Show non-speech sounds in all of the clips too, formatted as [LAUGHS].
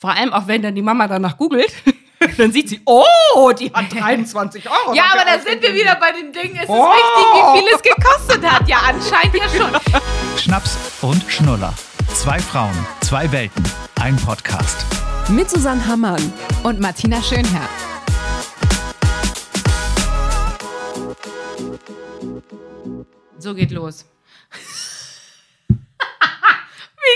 Vor allem auch, wenn dann die Mama danach googelt, [LAUGHS] dann sieht sie, oh, die hat [LAUGHS] 23 Euro. Ja, aber da sind wir wieder bei den Dingen. Es ist Oh. wichtig, wie viel es gekostet hat. Ja, anscheinend ja schon. [LAUGHS] Schnaps und Schnuller. Zwei Frauen, zwei Welten, ein Podcast. Mit Susanne Hammann. Und Martina Schönherr. So geht los. Wie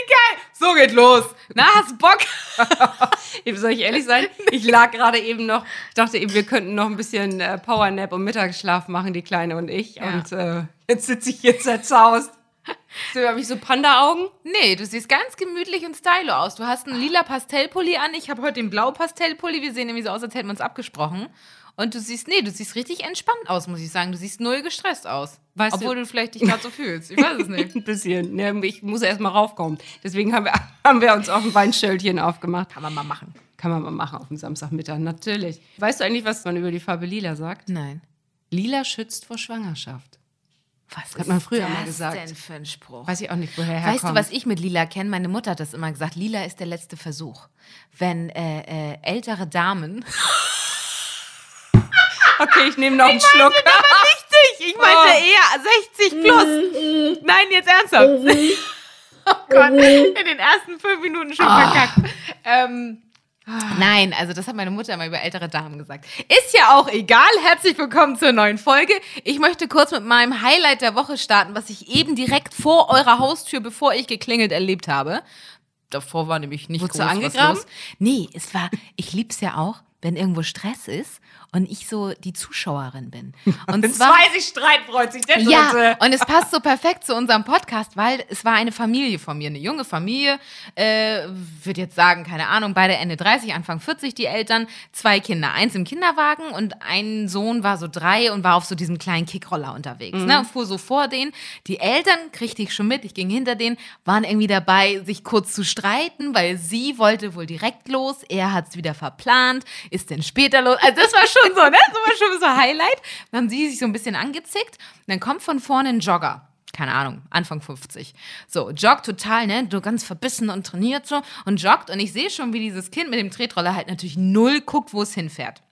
geil! So geht los. Na, hast Bock? [LAUGHS] Soll ich ehrlich sein? Ich lag gerade eben noch, ich dachte eben, wir könnten noch ein bisschen äh, Powernap und Mittagsschlaf machen, die Kleine und ich. Ja. Und äh, jetzt sitze ich hier zerzaust. [LAUGHS] So, habe ich so Panda-Augen? Nee, du siehst ganz gemütlich und stylo aus. Du hast einen lila Pastellpulli an. Ich habe heute den blau Pastellpulli. Wir sehen nämlich so aus, als hätten wir uns abgesprochen. Und du siehst, nee, du siehst richtig entspannt aus, muss ich sagen. Du siehst null gestresst aus. Weißt Obwohl du- du, vielleicht dich gerade so fühlst. Ich weiß es nicht. [LAUGHS] Ein bisschen. Ja, ich muss erst mal raufkommen. Deswegen haben wir, [LAUGHS] haben wir uns auf ein Weinschildchen aufgemacht. Kann man mal machen. Kann man mal machen auf dem Samstagmittag, natürlich. Weißt du eigentlich, was man über die Farbe Lila sagt? Nein. Lila schützt vor Schwangerschaft. Was hat man früher mal das gesagt. denn für ein Spruch? Weiß ich auch nicht, woher er Weißt du, was ich mit Lila kenne? Meine Mutter hat das immer gesagt. Lila ist der letzte Versuch. Wenn äh, äh, ältere Damen. Okay, ich nehme noch einen Schluck. Ich, ich meinte eher 60 plus. Nein, jetzt ernsthaft. [LAUGHS] oh Gott, in den ersten fünf Minuten schon verkackt. Ähm, Nein, also das hat meine Mutter immer über ältere Damen gesagt. Ist ja auch egal. Herzlich willkommen zur neuen Folge. Ich möchte kurz mit meinem Highlight der Woche starten, was ich eben direkt vor eurer Haustür, bevor ich geklingelt, erlebt habe. Davor war nämlich nicht Wurdest groß angegraben? was los. Nee, es war, ich lieb's ja auch, wenn irgendwo Stress ist und ich so die Zuschauerin bin. [LAUGHS] Und zwar zwei sich streiten, freut sich der ja, Dritte. und es [LAUGHS] passt so perfekt zu unserem Podcast, weil es war eine Familie von mir, eine junge Familie, äh, würde jetzt sagen, keine Ahnung, beide Ende 30, Anfang 40 die Eltern, zwei Kinder, eins im Kinderwagen und ein Sohn war so drei und war auf so diesem kleinen Kickroller unterwegs, ne, und fuhr so vor denen. Die Eltern kriegte ich schon mit, ich ging hinter denen, waren irgendwie dabei, sich kurz zu streiten, weil sie wollte wohl direkt los, er hat es wieder verplant, ist denn später los, also das war schon [LAUGHS] so, ne, das war schon so Highlight. Dann haben sie sich so ein bisschen angezickt, und dann kommt von vorne ein Jogger keine Ahnung, Anfang 50. So, joggt total, ne, du ganz verbissen und trainiert so und joggt und ich sehe schon, wie dieses Kind mit dem Tretroller halt natürlich null guckt, wo es hinfährt.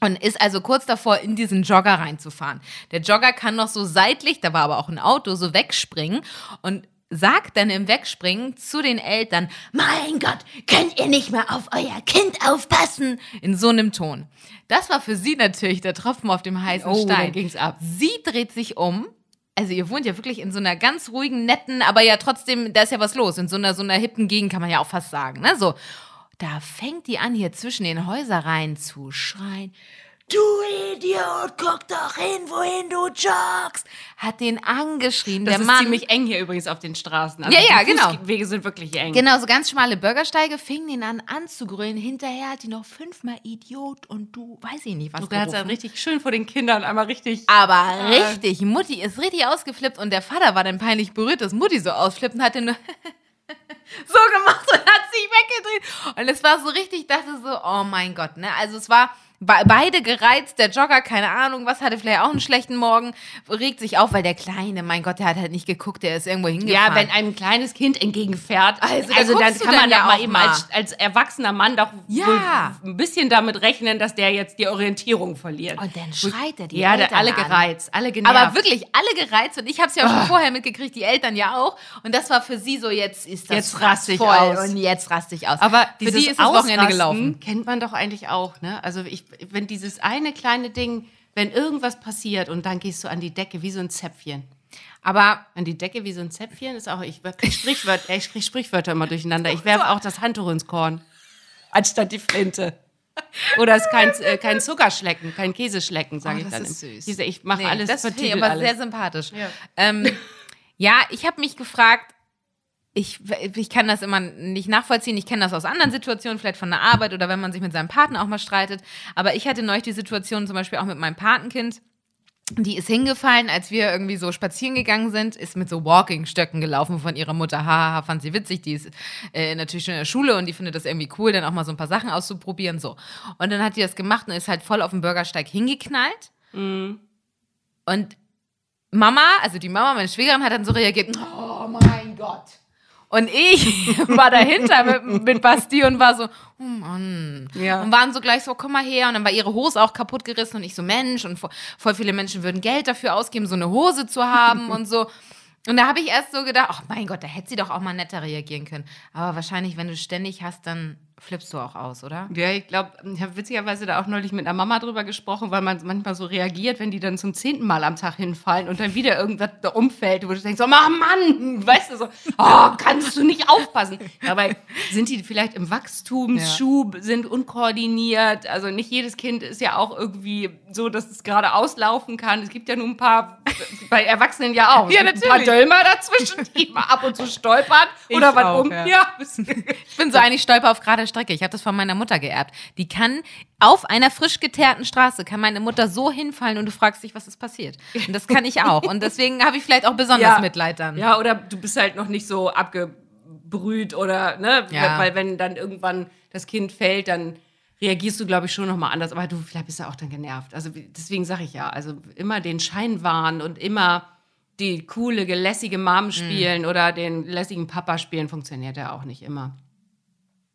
Und ist also kurz davor, in diesen Jogger reinzufahren. Der Jogger kann noch so seitlich, da war aber auch ein Auto, so wegspringen und sagt dann im Wegspringen zu den Eltern, mein Gott, könnt ihr nicht mehr auf euer Kind aufpassen? In so einem Ton. Das war für sie natürlich der Tropfen auf dem heißen Oh, Stein. dann ging's ab. Sie dreht sich um. Also ihr wohnt ja wirklich in so einer ganz ruhigen, netten, aber ja trotzdem, da ist ja was los. In so einer, so einer hippen Gegend kann man ja auch fast sagen, ne? So. Da fängt die an, hier zwischen den Häuserreihen zu schreien. Du Idiot, guck doch hin, wohin du joggst. Hat den angeschrien, Das der ist Mann. ziemlich eng hier übrigens auf den Straßen. Ja, ja, die genau. Fußwege sind wirklich eng. Genau, so ganz schmale Bürgersteige fingen ihn an anzugrölen. Hinterher hat die noch fünfmal Idiot und du, weiß ich nicht, was Und da hat er richtig schön vor den Kindern einmal richtig. Aber richtig, Mutti ist richtig ausgeflippt und der Vater war dann peinlich berührt, dass Mutti so ausflippt und hat den nur [LAUGHS] so gemacht und hat sich weggedreht. Und es war so richtig, ich dachte so, oh mein Gott, ne? Also es war beide gereizt, der Jogger, keine Ahnung, was hatte vielleicht auch einen schlechten Morgen, regt sich auf, weil der Kleine, mein Gott, der hat halt nicht geguckt, der ist irgendwo hingefahren. Ja, wenn ein kleines Kind entgegenfährt, Also, also, da dann kann man ja ja mal eben mal. als, als erwachsener Mann doch Ja. ein bisschen damit rechnen, dass der jetzt die Orientierung verliert. Und dann schreit er die ja, Eltern alle an. gereizt, alle genervt. Aber wirklich alle gereizt und ich habe es ja auch schon vorher mitgekriegt, die Eltern ja auch. Und das war für sie so, jetzt ist das Jetzt raste ich aus. und jetzt raste ich aus. Aber für die ist das Wochenende gelaufen. kennt man doch eigentlich auch, ne? Also ich, wenn dieses eine kleine Ding, wenn irgendwas passiert und dann gehst du an die Decke wie so ein Zäpfchen. Aber An die Decke wie so ein Zäpfchen ist auch, ich Sprichwörter, ich krieg Sprichwörter immer durcheinander. Ich werfe auch das Handtuch ins Korn. Anstatt die Flinte. Oder es ist kein, äh, kein Zuckerschlecken, kein Käseschlecken, sage Oh, ich das dann. ist süß. Diese, ich mache nee, alles, das ich vertitel aber alles. sehr sympathisch. Ja. Ähm, ja, ich habe mich gefragt, ich, ich kann das immer nicht nachvollziehen. Ich kenne das aus anderen Situationen, vielleicht von der Arbeit oder wenn man sich mit seinem Partner auch mal streitet. Aber ich hatte neulich die Situation zum Beispiel auch mit meinem Patenkind. Die ist hingefallen, als wir irgendwie so spazieren gegangen sind, ist mit so Walking-Stöcken gelaufen von ihrer Mutter. Haha, fand sie witzig. Die ist äh, natürlich schon in der Schule und die findet das irgendwie cool, dann auch mal so ein paar Sachen auszuprobieren. So. Und dann hat die das gemacht und ist halt voll auf dem Bürgersteig hingeknallt. Und Mama, also die Mama, meine Schwägerin, hat dann so reagiert, oh mein Gott. Und ich [LAUGHS] war dahinter mit, mit Basti und war so, oh Mann. Ja. Und waren so gleich so, komm mal her. Und dann war ihre Hose auch kaputt gerissen und ich so, Mensch. Und vo- voll viele Menschen würden Geld dafür ausgeben, so eine Hose zu haben und so. Und da habe ich erst so gedacht, ach mein Gott, da hätte sie doch auch mal netter reagieren können. Aber wahrscheinlich, wenn du ständig hast, dann flippst du auch aus, oder? Ja, ich glaube, ich habe witzigerweise da auch neulich mit einer Mama drüber gesprochen, weil man manchmal so reagiert, wenn die dann zum zehnten Mal am Tag hinfallen und dann wieder irgendwas da umfällt, wo du denkst, oh Mann, weißt du so, oh, kannst du nicht aufpassen. Dabei sind die vielleicht im Wachstumsschub, sind unkoordiniert. Also nicht jedes Kind ist ja auch irgendwie so, dass es gerade auslaufen kann. Es gibt ja nur ein paar, bei Erwachsenen ja auch. Ja, gibt Ein paar natürlich. Dölmer dazwischen, die mal ab und zu stolpern oder Ich was auch, um. ja. Ja. Ich bin so eigentlich stolper auf gerade Strecke. Ich habe das von meiner Mutter geerbt. Die kann auf einer frisch geteerten Straße kann meine Mutter so hinfallen und du fragst dich, was ist passiert. Und das kann ich auch. Und deswegen habe ich vielleicht auch besonders Mitleid dann. Ja, oder du bist halt noch nicht so abgebrüht oder, ne? Ja. Weil wenn dann irgendwann das Kind fällt, dann reagierst du, glaube ich, schon nochmal anders. Aber du, vielleicht bist du auch dann genervt. Also deswegen sage ich ja, also immer den Schein wahren und immer die coole, gelässige Mom spielen oder den lässigen Papa spielen, funktioniert ja auch nicht immer.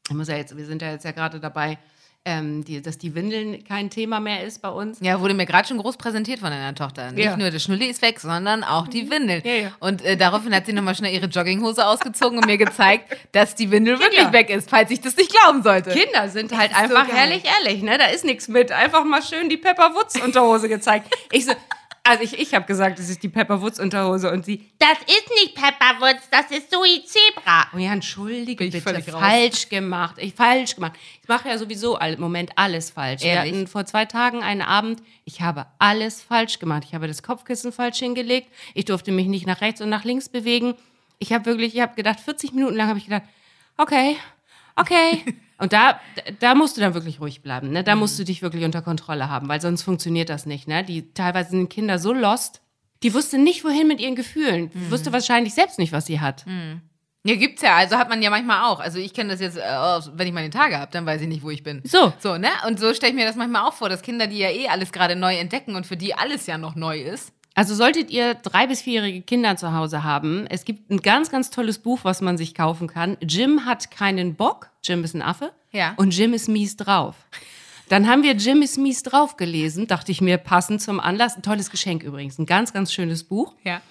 Ich muss ja jetzt, wir sind ja jetzt ja gerade dabei, ähm, die, dass die Windeln kein Thema mehr ist bei uns. Ja, wurde mir gerade schon groß präsentiert von deiner Tochter. Nicht Ja. nur der Schnulli ist weg, sondern auch die Windel. Ja, ja. Und äh, daraufhin hat sie nochmal schnell ihre Jogginghose ausgezogen und mir gezeigt, [LAUGHS] dass die Windel wirklich weg ist, falls ich das nicht glauben sollte. Kinder sind halt so einfach geil. herrlich ehrlich, ne? Da ist nichts mit. Einfach mal schön die Pepper Woods Unterhose gezeigt. Ich so, also ich, ich habe gesagt, das ist die Pepper Woods Unterhose und sie, Das ist nicht Pepperwoods, das ist Sui Zebra. oh ja, entschuldige ich bitte, völlig raus. falsch gemacht. Ich falsch gemacht. Ich mache ja sowieso im Moment alles falsch. Wir Ehrlich? hatten vor zwei Tagen einen Abend, ich habe alles falsch gemacht. Ich habe das Kopfkissen falsch hingelegt. Ich durfte mich nicht nach rechts und nach links bewegen. Ich habe wirklich, ich habe gedacht, 40 Minuten lang habe ich gedacht, okay, okay. [LAUGHS] Und da, da musst du dann wirklich ruhig bleiben. Ne? Da musst du dich wirklich unter Kontrolle haben, weil sonst funktioniert das nicht. Ne? Die teilweise sind Kinder so lost, die wusste nicht, wohin mit ihren Gefühlen. Wusste wahrscheinlich selbst nicht, was sie hat. Ja, gibt's ja. Also hat man ja manchmal auch. Also ich kenne das jetzt, äh, wenn ich meine Tage habe, dann weiß ich nicht, wo ich bin. So. So, ne? Und so stelle ich mir das manchmal auch vor, dass Kinder, die ja eh alles gerade neu entdecken und für die alles ja noch neu ist. Also solltet ihr drei- bis vierjährige Kinder zu Hause haben, es gibt ein ganz, ganz tolles Buch, was man sich kaufen kann. Jim hat keinen Bock. Jim ist ein Affe. Ja. Und Jim ist mies drauf. Dann haben wir Jim ist mies drauf gelesen, dachte ich mir, passend zum Anlass. Ein tolles Geschenk übrigens, ein ganz, ganz schönes Buch. Ja.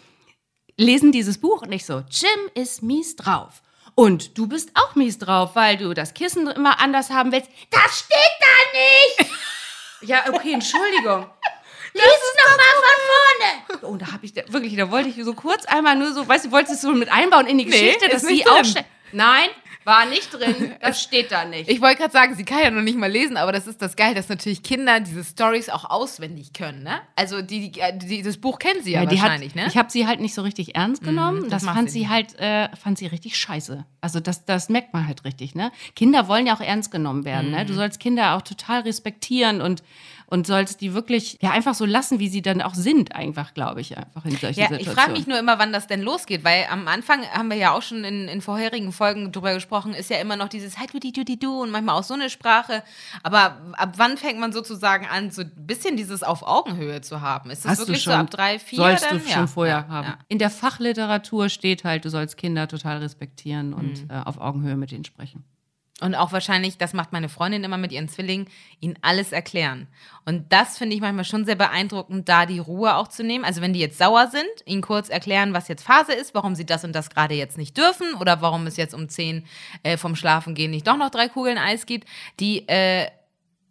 Lesen dieses Buch und ich so, Jim ist mies drauf. Und du bist auch mies drauf, weil du das Kissen immer anders haben willst. Das steht da nicht. [LAUGHS] Ja, okay, Entschuldigung. Lies es noch mal von vorne. Und [LAUGHS] da habe ich da, wirklich, da wollte ich so kurz einmal nur so, weißt du, wolltest es so mit einbauen in die Geschichte, ist dass sie auch. Nein, war nicht drin. Das [LAUGHS] steht da nicht. Ich wollte gerade sagen, sie kann ja noch nicht mal lesen, aber das ist das Geil, dass natürlich Kinder diese Stories auch auswendig können, ne? Also die, die, die dieses Buch kennen sie ja, die wahrscheinlich, hat, ne? Ich habe sie halt nicht so richtig ernst genommen. das das macht fand sie halt, äh, fand sie richtig scheiße. Also das, das merkt man halt richtig, ne? Kinder wollen ja auch ernst genommen werden, ne? Mhm. Du sollst Kinder auch total respektieren und und sollst die wirklich ja einfach so lassen, wie sie dann auch sind, einfach, glaube ich, einfach in solchen Ja, ich Situationen. frage mich nur immer, wann das denn losgeht, weil am Anfang haben wir ja auch schon in, in vorherigen Folgen drüber gesprochen, ist ja immer noch dieses Hi, du, di, du, di, du und manchmal auch so eine Sprache. Aber ab wann fängt man sozusagen an, so ein bisschen dieses auf Augenhöhe zu haben? Ist das Hast du wirklich schon, so ab drei, vier? Sollst dann? du Ja, schon vorher ja, haben. Ja. In der Fachliteratur steht halt, du sollst Kinder total respektieren und Mhm. äh, auf Augenhöhe mit ihnen sprechen. Und auch wahrscheinlich, das macht meine Freundin immer mit ihren Zwillingen, ihnen alles erklären. Und das finde ich manchmal schon sehr beeindruckend, da die Ruhe auch zu nehmen. Also wenn die jetzt sauer sind, ihnen kurz erklären, was jetzt Phase ist, warum sie das und das gerade jetzt nicht dürfen oder warum es jetzt um 10 äh, vom Schlafengehen nicht doch noch drei Kugeln Eis gibt. Die äh,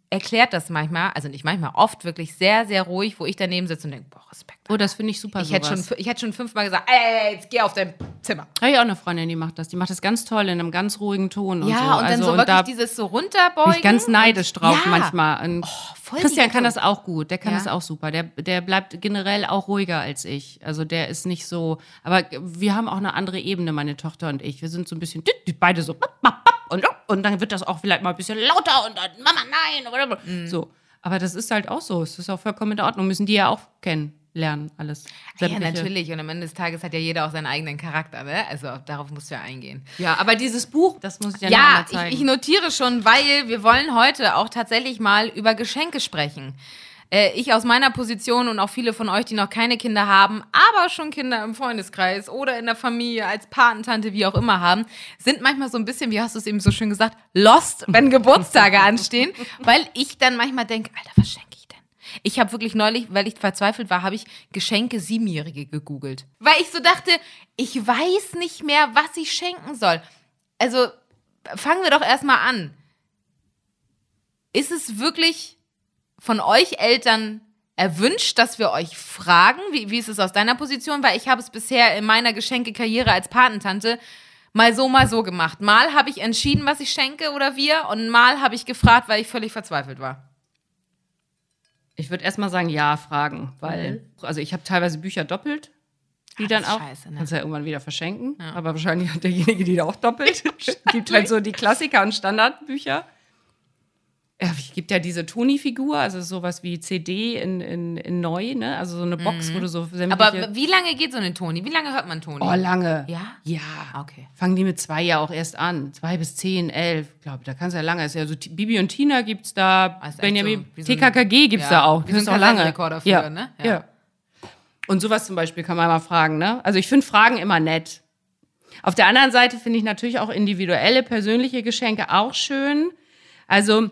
erklärt das manchmal, also nicht manchmal, oft wirklich sehr, sehr ruhig, wo ich daneben sitze und denke, boah, Respekt. Oh, das finde ich super. Ich hätte, schon, ich hätte schon fünfmal gesagt, ey, jetzt geh auf dein Zimmer. Habe ich auch eine Freundin, die macht das. Die macht das ganz toll in einem ganz ruhigen Ton und ja, so. und dann also, so wirklich da dieses so bin runterbeugen. ich ganz neidisch drauf ja. manchmal. Die Christian kann das auch gut. Der kann Ja. das auch super. Der, der bleibt generell auch ruhiger als ich. Also der ist nicht so. Aber wir haben auch eine andere Ebene, meine Tochter und ich. Wir sind so ein bisschen beide so und, und dann wird das auch vielleicht mal ein bisschen lauter und dann Mama nein oder Mhm. so. Aber das ist halt auch so. Es ist auch vollkommen in Ordnung. Müssen die ja auch kennenlernen, alles. Ja, Sämtliche- natürlich. Und am Ende des Tages hat ja jeder auch seinen eigenen Charakter, ne? Also darauf musst du ja eingehen. Ja, aber dieses Buch, das muss ich Ja, mal ich, ich notiere schon, weil wir wollen heute auch tatsächlich mal über Geschenke sprechen. Äh, ich aus meiner Position und auch viele von euch, die noch keine Kinder haben, aber schon Kinder im Freundeskreis oder in der Familie als Patentante, wie auch immer haben, sind manchmal so ein bisschen, wie hast du es eben so schön gesagt, lost, wenn [LAUGHS] Geburtstage anstehen, weil ich dann manchmal denke, Alter, was schenke ich? Ich habe wirklich neulich, weil ich verzweifelt war, habe ich Geschenke Siebenjährige gegoogelt. Weil ich so dachte, ich weiß nicht mehr, was ich schenken soll. Also fangen wir doch erstmal an. Ist es wirklich von euch Eltern erwünscht, dass wir euch fragen? Wie, wie ist es aus deiner Position? Weil ich habe es bisher in meiner Geschenkekarriere als Patentante mal so, mal so gemacht. Mal habe ich entschieden, was ich schenke oder wir und mal habe ich gefragt, weil ich völlig verzweifelt war. Ich würde erstmal sagen, ja, fragen, weil, also ich habe teilweise Bücher doppelt, die Ah, dann auch, scheiße, ne? kannst ja irgendwann wieder verschenken, aber wahrscheinlich hat derjenige die da auch doppelt. [LAUGHS] gibt halt so die Klassiker und Standardbücher. Es gibt ja diese Toni-Figur, also sowas wie CD in, in, in neu, ne? Also so eine Box, wo du so. Mhm. Aber wie lange geht so eine Toni? Wie lange hört man Toni? oh, lange. Ja? Ja. Okay. Fangen die mit zwei ja auch erst an. Zwei bis zehn, elf. Ich glaube, da kannst du ja lange. Ist ja so Bibi und Tina gibt's da. Ist echt Benjamin, so TKKG gibt's ja, da auch. wie ein Hörst auch lange. Kassettenrekorder früher, ja. ne? Ja. Ja. Und sowas zum Beispiel kann man mal fragen, ne? Also ich finde Fragen immer nett. Auf der anderen Seite finde ich natürlich auch individuelle, persönliche Geschenke auch schön. Also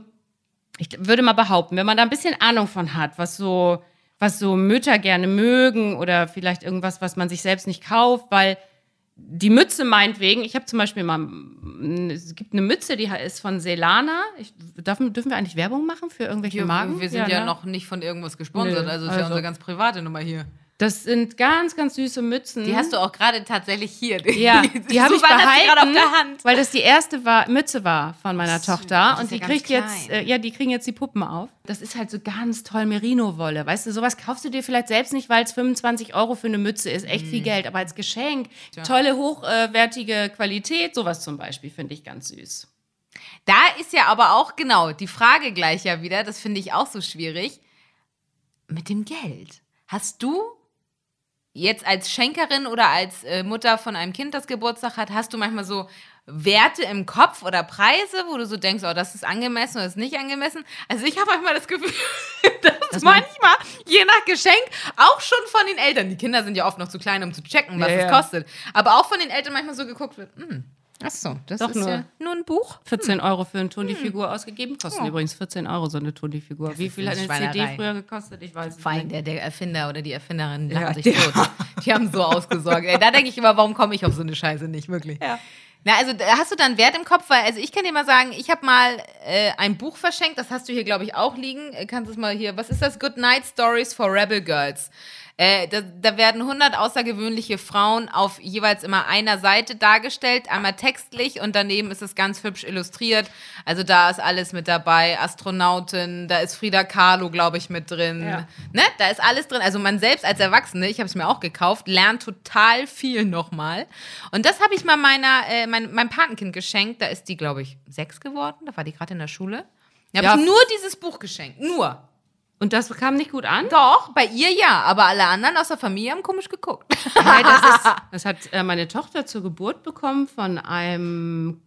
ich würde mal behaupten, wenn man da ein bisschen Ahnung von hat, was so, was so Mütter gerne mögen oder vielleicht irgendwas, was man sich selbst nicht kauft, weil die Mütze meinetwegen, ich habe zum Beispiel mal, es gibt eine Mütze, die ist von Selana. Ich, darf, dürfen wir eigentlich Werbung machen für irgendwelche Marken? wir sind ja, ne? noch nicht von irgendwas gesponsert, Nö, also ist ja also- unsere ganz private Nummer hier. Das sind ganz, ganz süße Mützen. Die hast du auch gerade tatsächlich hier. Ja, [LAUGHS] die habe ich behalten, auf der Hand. weil das die erste war, Mütze war von meiner Tochter das ist und die ja kriegt jetzt, klein. äh, ja, die kriegen jetzt die Puppen auf. Das ist halt so ganz toll Merino-Wolle, weißt du, sowas kaufst du dir vielleicht selbst nicht, weil es 25 Euro für eine Mütze ist, echt Mhm. viel Geld, aber als Geschenk, tolle, hochwertige Qualität, sowas zum Beispiel finde ich ganz süß. Da ist ja aber auch genau die Frage gleich ja wieder, das finde ich auch so schwierig, mit dem Geld. Hast du jetzt als Schenkerin oder als äh, Mutter von einem Kind, das Geburtstag hat, hast du manchmal so Werte im Kopf oder Preise, wo du so denkst, oh, das ist angemessen oder das ist nicht angemessen? Also ich habe manchmal das Gefühl, [LAUGHS] dass man- manchmal, je nach Geschenk, auch schon von den Eltern, die Kinder sind ja oft noch zu klein, um zu checken, was Ja, es ja. kostet, aber auch von den Eltern manchmal so geguckt wird, hm, ach so, das Doch ist nur. ja nur ein Buch. 14 Euro für eine Toni-Figur ausgegeben, kosten übrigens 14 Euro so eine Toni-Figur. Wie viel hat eine CD früher gekostet? Ich weiß es allem nicht. der, der Erfinder oder die Erfinderin lachen Ja, sich der- tot. Die haben so ausgesorgt. Ey, da denke ich immer, warum komme ich auf so eine Scheiße nicht, wirklich? Ja. Na, also da hast du dann Wert im Kopf, weil, also ich kann dir mal sagen, ich habe mal äh, ein Buch verschenkt, das hast du hier, glaube ich, auch liegen. Äh, Kannst du es mal hier, was ist das? Good Night Stories for Rebel Girls. Äh, da, da werden 100 außergewöhnliche Frauen auf jeweils immer einer Seite dargestellt, einmal textlich und daneben ist es ganz hübsch illustriert. Also da ist alles mit dabei, Astronautin, da ist Frida Kahlo, glaube ich, mit drin. Ja. Ne? Da ist alles drin. Also man selbst als Erwachsene, ich habe es mir auch gekauft, lernt total viel nochmal. Und das habe ich mal meiner, äh, mein, meinem Patenkind geschenkt. Da ist die, glaube ich, sechs geworden. Da war die gerade in der Schule. Da habe Ja. ich nur dieses Buch geschenkt. Nur. Und das kam nicht gut an? Doch, bei ihr ja. Aber alle anderen aus der Familie haben komisch geguckt. [LAUGHS] Nein, das, ist, [LAUGHS] das hat äh, meine Tochter zur Geburt bekommen von einem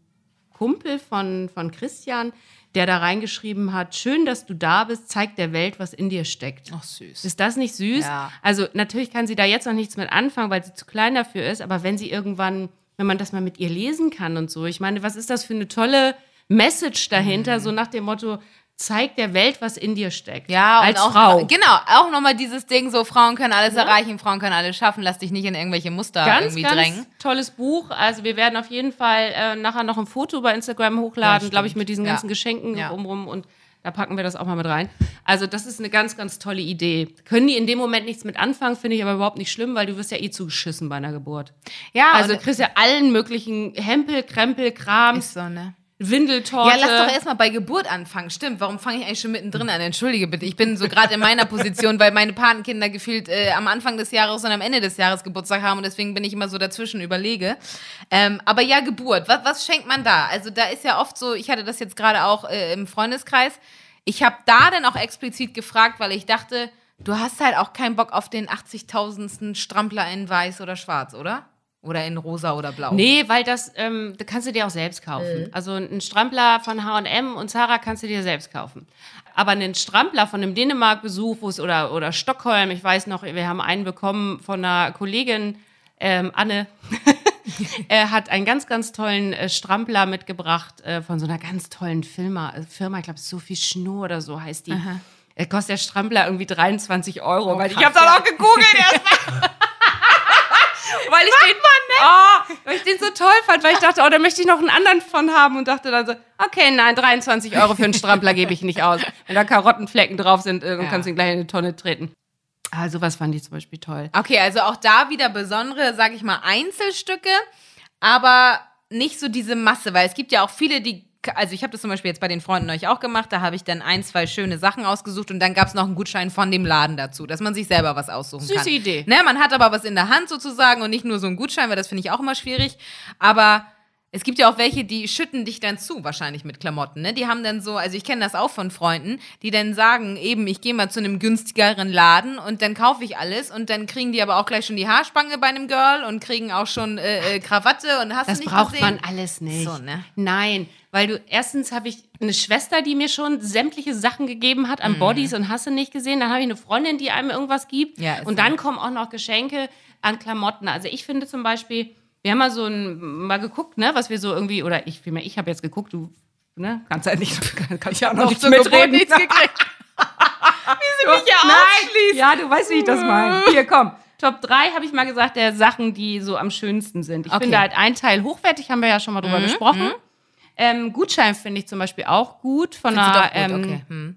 Kumpel von, von Christian, der da reingeschrieben hat, schön, dass du da bist, zeig der Welt, was in dir steckt. Ach, süß. Ist das nicht süß? Ja. Also natürlich kann sie da jetzt noch nichts mit anfangen, weil sie zu klein dafür ist, aber wenn sie irgendwann, wenn man das mal mit ihr lesen kann und so, ich meine, was ist das für eine tolle Message dahinter, so nach dem Motto, zeig der Welt, was in dir steckt. Ja, als und auch, Frau. Genau, auch nochmal dieses Ding, so Frauen können alles erreichen, Frauen können alles schaffen, lass dich nicht in irgendwelche Muster ganz, irgendwie ganz drängen. tolles Buch. Also wir werden auf jeden Fall äh, nachher noch ein Foto bei Instagram hochladen, Ja, glaube ich, mit diesen Ja. ganzen Geschenken Ja. rumrum und da packen wir das auch mal mit rein. Also das ist eine ganz, ganz tolle Idee. Können die in dem Moment nichts mit anfangen, finde ich aber überhaupt nicht schlimm, weil du wirst ja eh zugeschissen bei einer Geburt. Ja, Also kriegst ja allen möglichen Hempel, Krempel, Krams, ist so, ne? Windeltorte. Ja, lass doch erstmal bei Geburt anfangen. Stimmt, warum fange ich eigentlich schon mittendrin an? Entschuldige bitte, ich bin so gerade in meiner Position, weil meine Patenkinder gefühlt äh, am Anfang des Jahres und am Ende des Jahres Geburtstag haben und deswegen bin ich immer so dazwischen überlege. Ähm, aber ja, Geburt, was, was schenkt man da? Also da ist ja oft so, ich hatte das jetzt gerade auch äh, im Freundeskreis, ich habe da dann auch explizit gefragt, weil ich dachte, du hast halt auch keinen Bock auf den 80.000. Strampler in weiß oder schwarz, oder? Oder in rosa oder blau. Nee, weil das, ähm, das kannst du dir auch selbst kaufen. Also ein Strampler von H&M und Zara kannst du dir selbst kaufen. aber einen Strampler von einem Dänemark-Besuch wo es- oder, oder Stockholm, ich weiß noch, wir haben einen bekommen von einer Kollegin, ähm, Anne, er [LAUGHS] hat einen ganz, ganz tollen äh, Strampler mitgebracht äh, von so einer ganz tollen Firma, äh, Firma ich glaube, Sophie Schnur oder so heißt die. Äh, kostet der Strampler irgendwie 23 Euro. [LAUGHS] weil ich habe ja. auch gegoogelt erstmal. weil ich den, oh, weil ich den so toll fand, weil ich dachte, oh, da möchte ich noch einen anderen von haben und dachte dann so, okay, nein, 23 Euro für einen Strampler gebe ich nicht aus. Wenn da Karottenflecken drauf sind, äh, dann Ja. kannst du ihn gleich in eine Tonne treten. Ah, sowas fand ich zum Beispiel toll. Okay, also auch da wieder besondere, sag ich mal, Einzelstücke, aber nicht so diese Masse, weil es gibt ja auch viele, die, also ich habe das zum Beispiel jetzt bei den Freunden euch auch gemacht, da habe ich dann ein, zwei schöne Sachen ausgesucht und dann gab es noch einen Gutschein von dem Laden dazu, dass man sich selber was aussuchen Süße kann. Idee. Ne, man hat aber was in der Hand sozusagen und nicht nur so einen Gutschein, weil das finde ich auch immer schwierig, aber es gibt ja auch welche, die schütten dich dann zu, wahrscheinlich mit Klamotten. Ne? Die haben dann so, also ich kenne das auch von Freunden, die dann sagen, eben, ich gehe mal zu einem günstigeren Laden und dann kaufe ich alles und dann kriegen die aber auch gleich schon die Haarspange bei einem Girl und kriegen auch schon äh, äh, Krawatte und hast Das du nicht braucht gesehen? man alles nicht. So, ne? Nein, weil du erstens habe ich eine Schwester, die mir schon sämtliche Sachen gegeben hat an Bodies und hast du nicht gesehen. Dann habe ich eine Freundin, die einem irgendwas gibt. Ja, und so. dann kommen auch noch Geschenke an Klamotten. Also ich finde zum Beispiel, wir haben mal so ein, mal geguckt, ne, was wir so irgendwie, oder ich, vielmehr, ich habe jetzt geguckt, du, ne, kannst halt nicht, [LAUGHS] kannst ja auch noch Noch nicht zur Geburt mitreden. nichts gekriegt. [LAUGHS] Wie sie mich ja ausschließt. Ja, du weißt, wie ich das meine. Hier, komm. Top 3 habe ich mal gesagt, der Sachen, die so am schönsten sind. Ich Okay. finde halt ein Teil hochwertig, haben wir ja schon mal drüber gesprochen. Ähm, Gutschein finde ich zum Beispiel auch gut von Findest einer, gut, ähm, okay. Hm.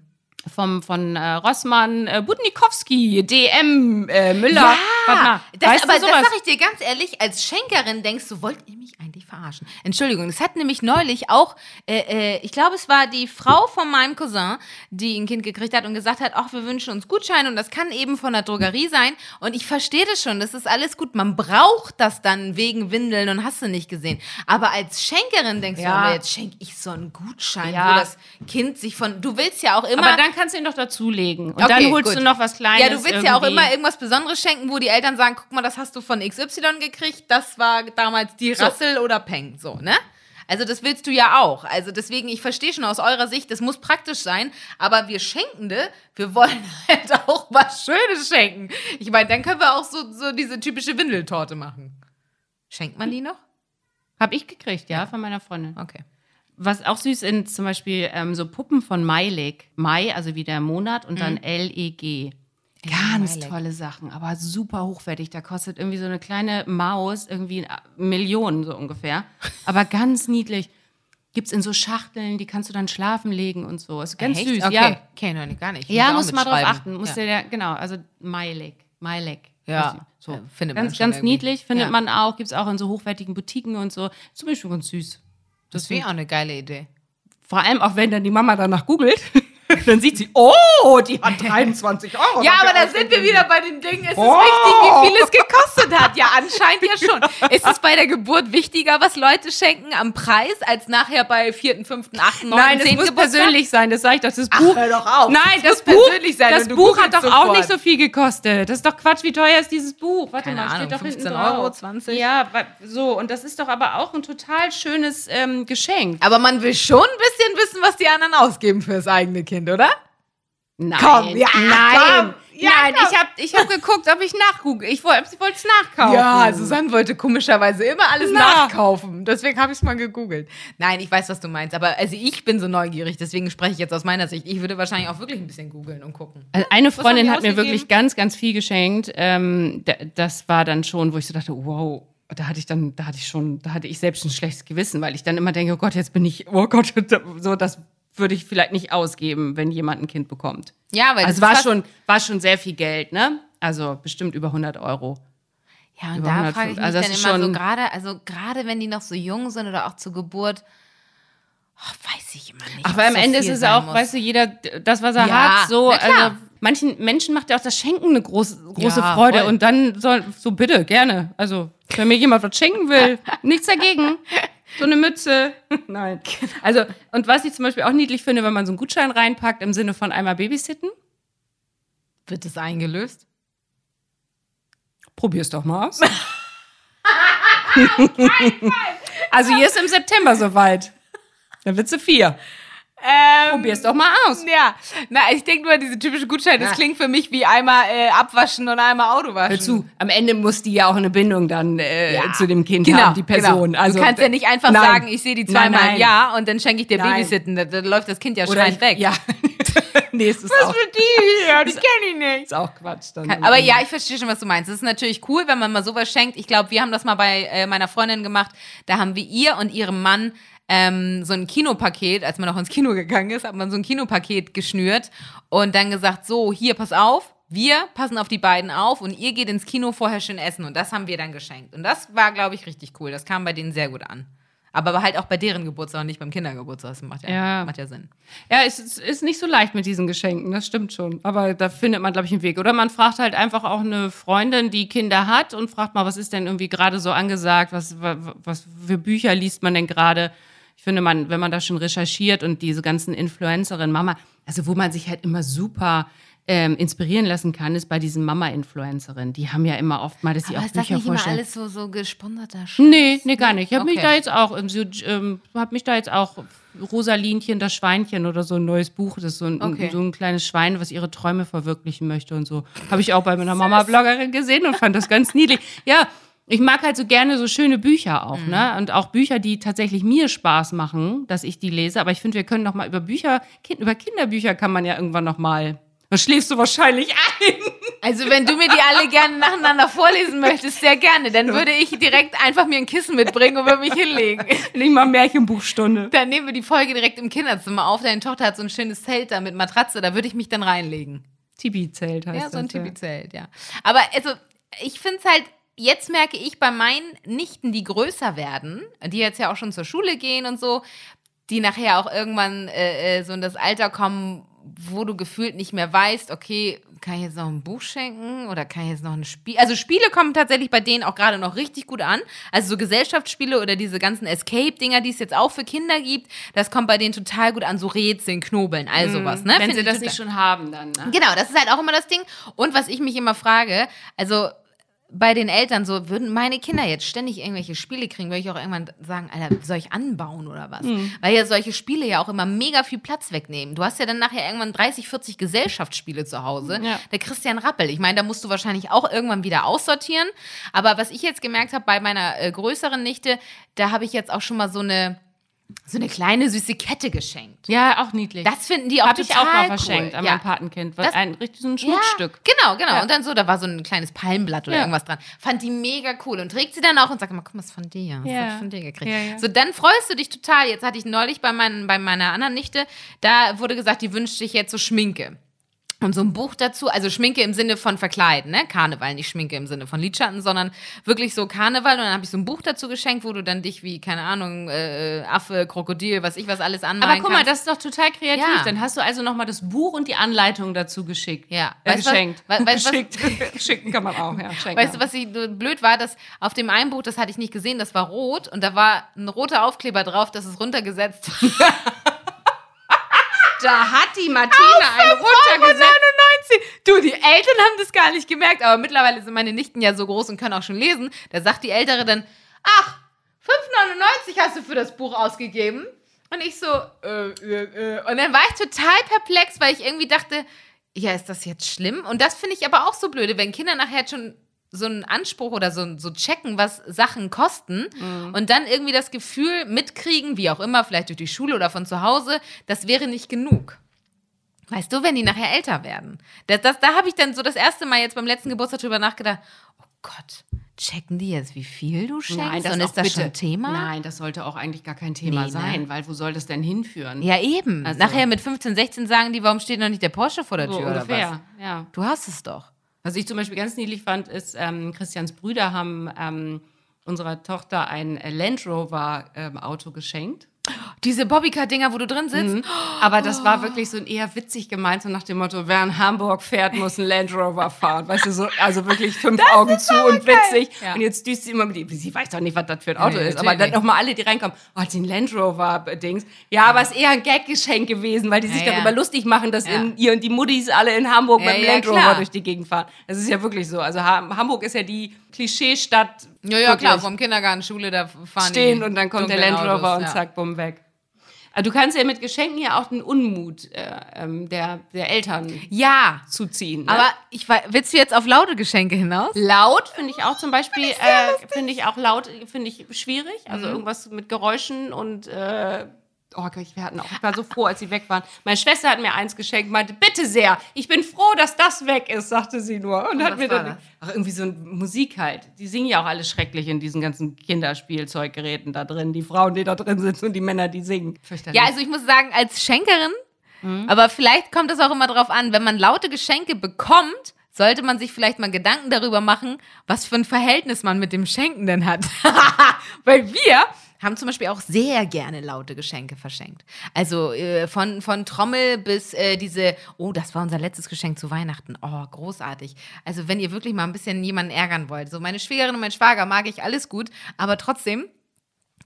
Vom, von äh, Rossmann, äh, Budnikowski, DM, äh, Müller. Mal, das, weißt aber das sage ich dir ganz ehrlich, als Schenkerin denkst du, wollt ihr mich eigentlich verarschen? Entschuldigung, es hat nämlich neulich auch, äh, äh, ich glaube, es war die Frau von meinem Cousin, die ein Kind gekriegt hat und gesagt hat, ach, wir wünschen uns Gutscheine und das kann eben von der Drogerie sein. Und ich verstehe das schon, das ist alles gut. Man braucht das dann wegen Windeln und hast du nicht gesehen. Aber als Schenkerin denkst Ja. du, aber jetzt schenke ich so einen Gutschein, Ja. wo das Kind sich von, du willst ja auch immer... aber dann kannst du ihn doch dazulegen. Und Okay, dann holst gut. du noch was Kleines. Ja, du willst ja auch irgendwie. immer irgendwas Besonderes schenken, wo die Eltern sagen, guck mal, das hast du von XY gekriegt, das war damals die So. Rassel oder Peng, so, ne? Also das willst du ja auch. Also deswegen, ich verstehe schon aus eurer Sicht, das muss praktisch sein, aber wir Schenkende, wir wollen [LAUGHS] halt auch was Schönes schenken. Ich meine, dann können wir auch so, so diese typische Windeltorte machen. Schenkt man die noch? Hab ich gekriegt, ja, von meiner Freundin. Okay. Was auch süß sind, zum Beispiel ähm, so Puppen von Maileg. Mai, also wie der Monat und dann L-E-G. Ganz Maileg. tolle Sachen, aber super hochwertig. Da kostet irgendwie so eine kleine Maus irgendwie eine Million so ungefähr. Aber ganz niedlich. Gibt's in so Schachteln, die kannst du dann schlafen legen und so. Ist ganz Echt? süß, okay. ja. Kenn ich noch gar nicht. Ja, Muss mal drauf achten. Musst ja. ja, genau, also Maileg. Maileg. Ja, So. äh, findet man ganz, schon ganz irgendwie. niedlich, findet Ja. man auch. Gibt's auch in so hochwertigen Boutiquen und so. Zum Beispiel ganz süß. Das wäre auch eine geile Idee. Vor allem auch, wenn dann die Mama danach googelt, [LAUGHS] [LAUGHS] dann sieht sie, oh, die hat [LAUGHS] 23 Euro. Ja, aber da sind wir wieder bei den Dingen. Es ist Oh. wichtig, wie viel es gekostet hat. Ja, anscheinend ja schon. [LAUGHS] Ist es bei der Geburt wichtiger, was Leute schenken am Preis, als nachher bei vierten, fünften, achten, neunten, Nein, es zehnten muss persönlich sein, das sage ich doch. Das Buch. hör doch auf. Nein, das muss Buch, persönlich sein das Buch hat doch googelst auch sofort. nicht so viel gekostet. Das ist doch Quatsch, wie teuer ist dieses Buch? Warte Keine mal, Ahnung, steht doch 15 hinten drauf. Euro, 20? Ja, so. Und das ist doch aber auch ein total schönes ähm, Geschenk. Aber man will schon ein bisschen wissen, was die anderen ausgeben fürs eigene Kind, oder? Nein, Komm, ja, nein, komm, ja, nein. komm. Ich habe ich hab geguckt, ob ich nachgoogle. Ich wollte es nachkaufen. Ja, Susanne wollte komischerweise immer alles Na. nachkaufen. Deswegen habe ich es mal gegoogelt. Nein, ich weiß, was du meinst. Aber also ich bin so neugierig, deswegen spreche ich jetzt aus meiner Sicht. Ich würde wahrscheinlich auch wirklich ein bisschen googeln und gucken. Also eine Freundin hat mir wirklich ganz, ganz viel geschenkt. Ähm, da- das war dann schon, wo ich so dachte, wow, da hatte ich dann, da hatte ich schon, da hatte ich selbst ein schlechtes Gewissen, weil ich dann immer denke, oh Gott, jetzt bin ich, oh Gott, [LAUGHS] so das würde ich vielleicht nicht ausgeben, wenn jemand ein Kind bekommt. Ja, weil Also das war schon, war schon sehr viel Geld, ne? Also bestimmt über 100 Euro. Ja, und Über da 150. frage ich mich Also dann immer so gerade, also gerade wenn die noch so jung sind oder auch zur Geburt, oh, weiß ich immer nicht. Aber am so Ende ist es auch, muss. weißt du, jeder das, was er Ja, hat, so. Also manchen Menschen macht ja auch das Schenken eine große, große Ja, Freude. voll. Und dann soll, so bitte, gerne. Also, wenn mir jemand was schenken will, [LAUGHS] nichts dagegen. So eine Mütze. [LAUGHS] Nein. [LAUGHS] Also, und was ich zum Beispiel auch niedlich finde, wenn man so einen Gutschein reinpackt im Sinne von einmal babysitten, Wird das eingelöst? probier's doch mal aus. [LAUGHS] also hier ist im September soweit. Dann wird sie vier. Ähm, Probier's doch mal aus. Ja, na, ich denke nur, diese typische Gutschein, das Ja. klingt für mich wie einmal äh, abwaschen und einmal Auto waschen. Hör zu, am Ende muss die ja auch eine Bindung dann äh, Ja. zu dem Kind genau, haben, die Person. Genau. Also, du kannst ja nicht einfach nein. sagen, ich sehe die zweimal Nein, im nein. Jahr und dann schenke ich dir. Babysitten. Da, da läuft das Kind ja schreiend weg. Ja. [LAUGHS] nee, es ist auch, die hier? Die kenne ich nicht. ist auch Quatsch. Dann Aber ja, ich verstehe schon, was du meinst. Es ist natürlich cool, wenn man mal sowas schenkt. Ich glaube, wir haben das mal bei äh, meiner Freundin gemacht. Da haben wir ihr und ihrem Mann ähm, so ein Kinopaket, als man noch ins Kino gegangen ist, hat man so ein Kinopaket geschnürt und dann gesagt, so, hier, pass auf, wir passen auf die beiden auf und ihr geht ins Kino vorher schön essen. Und das haben wir dann geschenkt. Und das war, glaube ich, richtig cool. Das kam bei denen sehr gut an. Aber halt auch bei deren Geburtstag und nicht beim Kindergeburtstag. Das macht ja, Ja. Macht ja Sinn. Ja, es ist, ist nicht so leicht mit diesen Geschenken, das stimmt schon. Aber da findet man, glaube ich, einen Weg. Oder man fragt halt einfach auch eine Freundin, die Kinder hat und fragt mal, was ist denn irgendwie gerade so angesagt? Was, was, was für Bücher liest man denn gerade? Ich finde, man, wenn man da schon recherchiert und diese ganzen Influencerinnen, Mama, also wo man sich halt immer super ähm, inspirieren lassen kann, ist bei diesen Mama-Influencerinnen. Die haben ja immer oft mal, dass sie auch ist das Bücher nicht immer vorstellen. alles so, so gesponserter Scheiß? Nee, nee, gar nicht. Ich habe mich Okay. da jetzt auch, ähm, so, ähm, hab mich da jetzt auch Rosalinchen, das Schweinchen oder so ein neues Buch, das ist so ein, Okay. so ein kleines Schwein, was ihre Träume verwirklichen möchte und so. Habe ich auch bei meiner Mama-Bloggerin gesehen und fand das ganz niedlich. Ja, ich mag halt so gerne so schöne Bücher auch, Mhm. ne? Und auch Bücher, die tatsächlich mir Spaß machen, dass ich die lese. Aber ich finde, wir können noch mal über Bücher, kind, über Kinderbücher kann man ja irgendwann noch mal. Da schläfst du wahrscheinlich ein. [LAUGHS] Also wenn du mir die alle gerne nacheinander vorlesen möchtest, sehr gerne. Dann würde ich direkt einfach mir ein Kissen mitbringen und würde mich hinlegen. [LAUGHS] Nicht mal Märchenbuchstunde. Dann nehmen wir die Folge direkt im Kinderzimmer auf. Deine Tochter hat so ein schönes Zelt da mit Matratze, da würde ich mich dann reinlegen. Tibi-Zelt heißt Ja, so ein das. Tibi-Zelt, ja. Aber also, ich finde es halt, jetzt merke ich bei meinen Nichten, die größer werden, die jetzt ja auch schon zur Schule gehen und so, die nachher auch irgendwann äh, äh, so in das Alter kommen, wo du gefühlt nicht mehr weißt, okay, kann ich jetzt noch ein Buch schenken oder kann ich jetzt noch ein Spiel? Also Spiele kommen tatsächlich bei denen auch gerade noch richtig gut an. Also so Gesellschaftsspiele oder diese ganzen Escape-Dinger, die es jetzt auch für Kinder gibt, das kommt bei denen total gut an, so Rätseln, Knobeln, all sowas. Ne? Wenn Finde sie das nicht schon haben, dann. Ne? Genau, das ist halt auch immer das Ding. Und was ich mich immer frage, also bei den Eltern so, würden meine Kinder jetzt ständig irgendwelche Spiele kriegen, würde ich auch irgendwann sagen, Alter, soll ich anbauen oder was? Hm. Weil ja solche Spiele ja auch immer mega viel Platz wegnehmen. Du hast ja dann nachher irgendwann 30, 40 Gesellschaftsspiele zu Hause. Ja. Der Christian Rappel. Ich meine, da musst du wahrscheinlich auch irgendwann wieder aussortieren. Aber was ich jetzt gemerkt habe bei meiner äh, größeren Nichte, da habe ich jetzt auch schon mal so eine, so eine kleine süße Kette geschenkt. Ja, auch niedlich. Das finden die auch habe ich total auch mal cool. verschenkt an ja. mein Patenkind. Was Das- ein richtig so ein Schmuckstück. Ja, genau, genau. Ja. Und dann so, da war so ein kleines Palmblatt oder Ja. irgendwas dran. Fand die mega cool und trägt sie dann auch und sagt immer, guck mal, ist von dir. Das Ja. hab ich von dir gekriegt. Ja, ja. So, dann freust du dich total. Jetzt hatte ich neulich bei, meinen, bei meiner anderen Nichte, da wurde gesagt, die wünscht sich jetzt so Schminke. Und so ein Buch dazu, also Schminke im Sinne von Verkleiden, ne? Karneval, nicht Schminke im Sinne von Lidschatten, sondern wirklich so Karneval. Und dann habe ich so ein Buch dazu geschenkt, wo du dann dich wie, keine Ahnung, äh, Affe, Krokodil, was ich was alles anmalen Aber guck mal, kannst. das ist doch total kreativ. Ja. Dann hast du also noch mal das Buch und die Anleitung dazu geschickt. Ja. Äh, Weißt was- geschenkt. we- weißt du was- geschickt. [LAUGHS] Schicken kann man auch, ja. Schenken Weißt du, was ich, blöd war, dass auf dem einen Buch, das hatte ich nicht gesehen, das war rot und da war ein roter Aufkleber drauf, das ist runtergesetzt. [LAUGHS] Da hat die Martina einen runtergesetzt. 99. Du, die Eltern haben das gar nicht gemerkt, aber mittlerweile sind meine Nichten ja so groß und können auch schon lesen. Da sagt die Ältere dann, ach, 5,99 hast du für das Buch ausgegeben. Und ich so, äh, äh, äh. Und dann war ich total perplex, weil ich irgendwie dachte, ja, ist das jetzt schlimm? Und das finde ich aber auch so blöde, wenn Kinder nachher schon so einen Anspruch oder so, so checken, was Sachen kosten und dann irgendwie das Gefühl mitkriegen, wie auch immer, vielleicht durch die Schule oder von zu Hause, das wäre nicht genug. Weißt du, wenn die nachher älter werden. Das, das, da habe ich dann so das erste Mal jetzt beim letzten Geburtstag drüber nachgedacht, oh Gott, checken die jetzt, wie viel du schenkst? und auch ist das bitte- schon Thema? Nein, das sollte auch eigentlich gar kein Thema Nee, ne? sein, weil wo soll das denn hinführen? Ja, eben. Also- nachher mit 15, 16 sagen die, warum steht noch nicht der Porsche vor der so Tür oder was? ungefähr. Ja. Du hast es doch. Was ich zum Beispiel ganz niedlich fand, ist, ähm, Christians Brüder haben ähm, unserer Tochter ein Land Rover ähm, Auto geschenkt. Diese Bobbycar-Dinger, wo du drin sitzt. Aber das war wirklich so ein eher witzig gemeint, so nach dem Motto, wer in Hamburg fährt, muss ein Land Rover fahren. Weißt du, so, also wirklich fünf Augen zu und witzig. Ja. Und jetzt düst sie immer mit, sie weiß doch nicht, was das für ein Auto Nee, ist. Aber dann nochmal alle, die reinkommen, oh, ein Land Rover-Dings. Ja, aber es ist eher ein Gaggeschenk gewesen, weil die sich Ja, darüber lustig machen, dass ihr und die Muttis alle in Hamburg mit dem Land Rover klar. durch die Gegend fahren. Das ist ja wirklich so. Also Ha- Hamburg ist ja die Klischeestadt. Ja, ja, klar, vom Kindergarten, Schule, da fahren stehen die und dann kommt der Land Rover Autos, und ja. zack, bumm, weg. Also du kannst ja mit Geschenken ja auch den Unmut äh, ähm, der, der Eltern Ja, zuziehen. Ne? aber ich willst du jetzt auf laute Geschenke hinaus? laut finde ich auch zum Beispiel, äh, finde ich auch laut, finde ich schwierig. Also Mhm. irgendwas mit Geräuschen und äh, oh Gott, wir hatten auch, ich war so froh, als sie weg waren. Meine Schwester hat mir eins geschenkt, meinte, bitte sehr, ich bin froh, dass das weg ist, sagte sie nur. Und hat was mir war dann ach, irgendwie so ein Musik halt. Die singen ja auch alle schrecklich in diesen ganzen Kinderspielzeuggeräten da drin. Die Frauen, die da drin sitzen und die Männer, die singen. Ja, also ich muss sagen, als Schenkerin, aber vielleicht kommt es auch immer drauf an, wenn man laute Geschenke bekommt, sollte man sich vielleicht mal Gedanken darüber machen, was für ein Verhältnis man mit dem Schenkenden hat. [LAUGHS] Weil wir haben zum Beispiel auch sehr gerne laute Geschenke verschenkt. Also äh, von, von Trommel bis äh, diese, oh, das war unser letztes Geschenk zu Weihnachten. Oh, großartig. Also wenn ihr wirklich mal ein bisschen jemanden ärgern wollt. So meine Schwägerin und mein Schwager mag ich alles gut, aber trotzdem,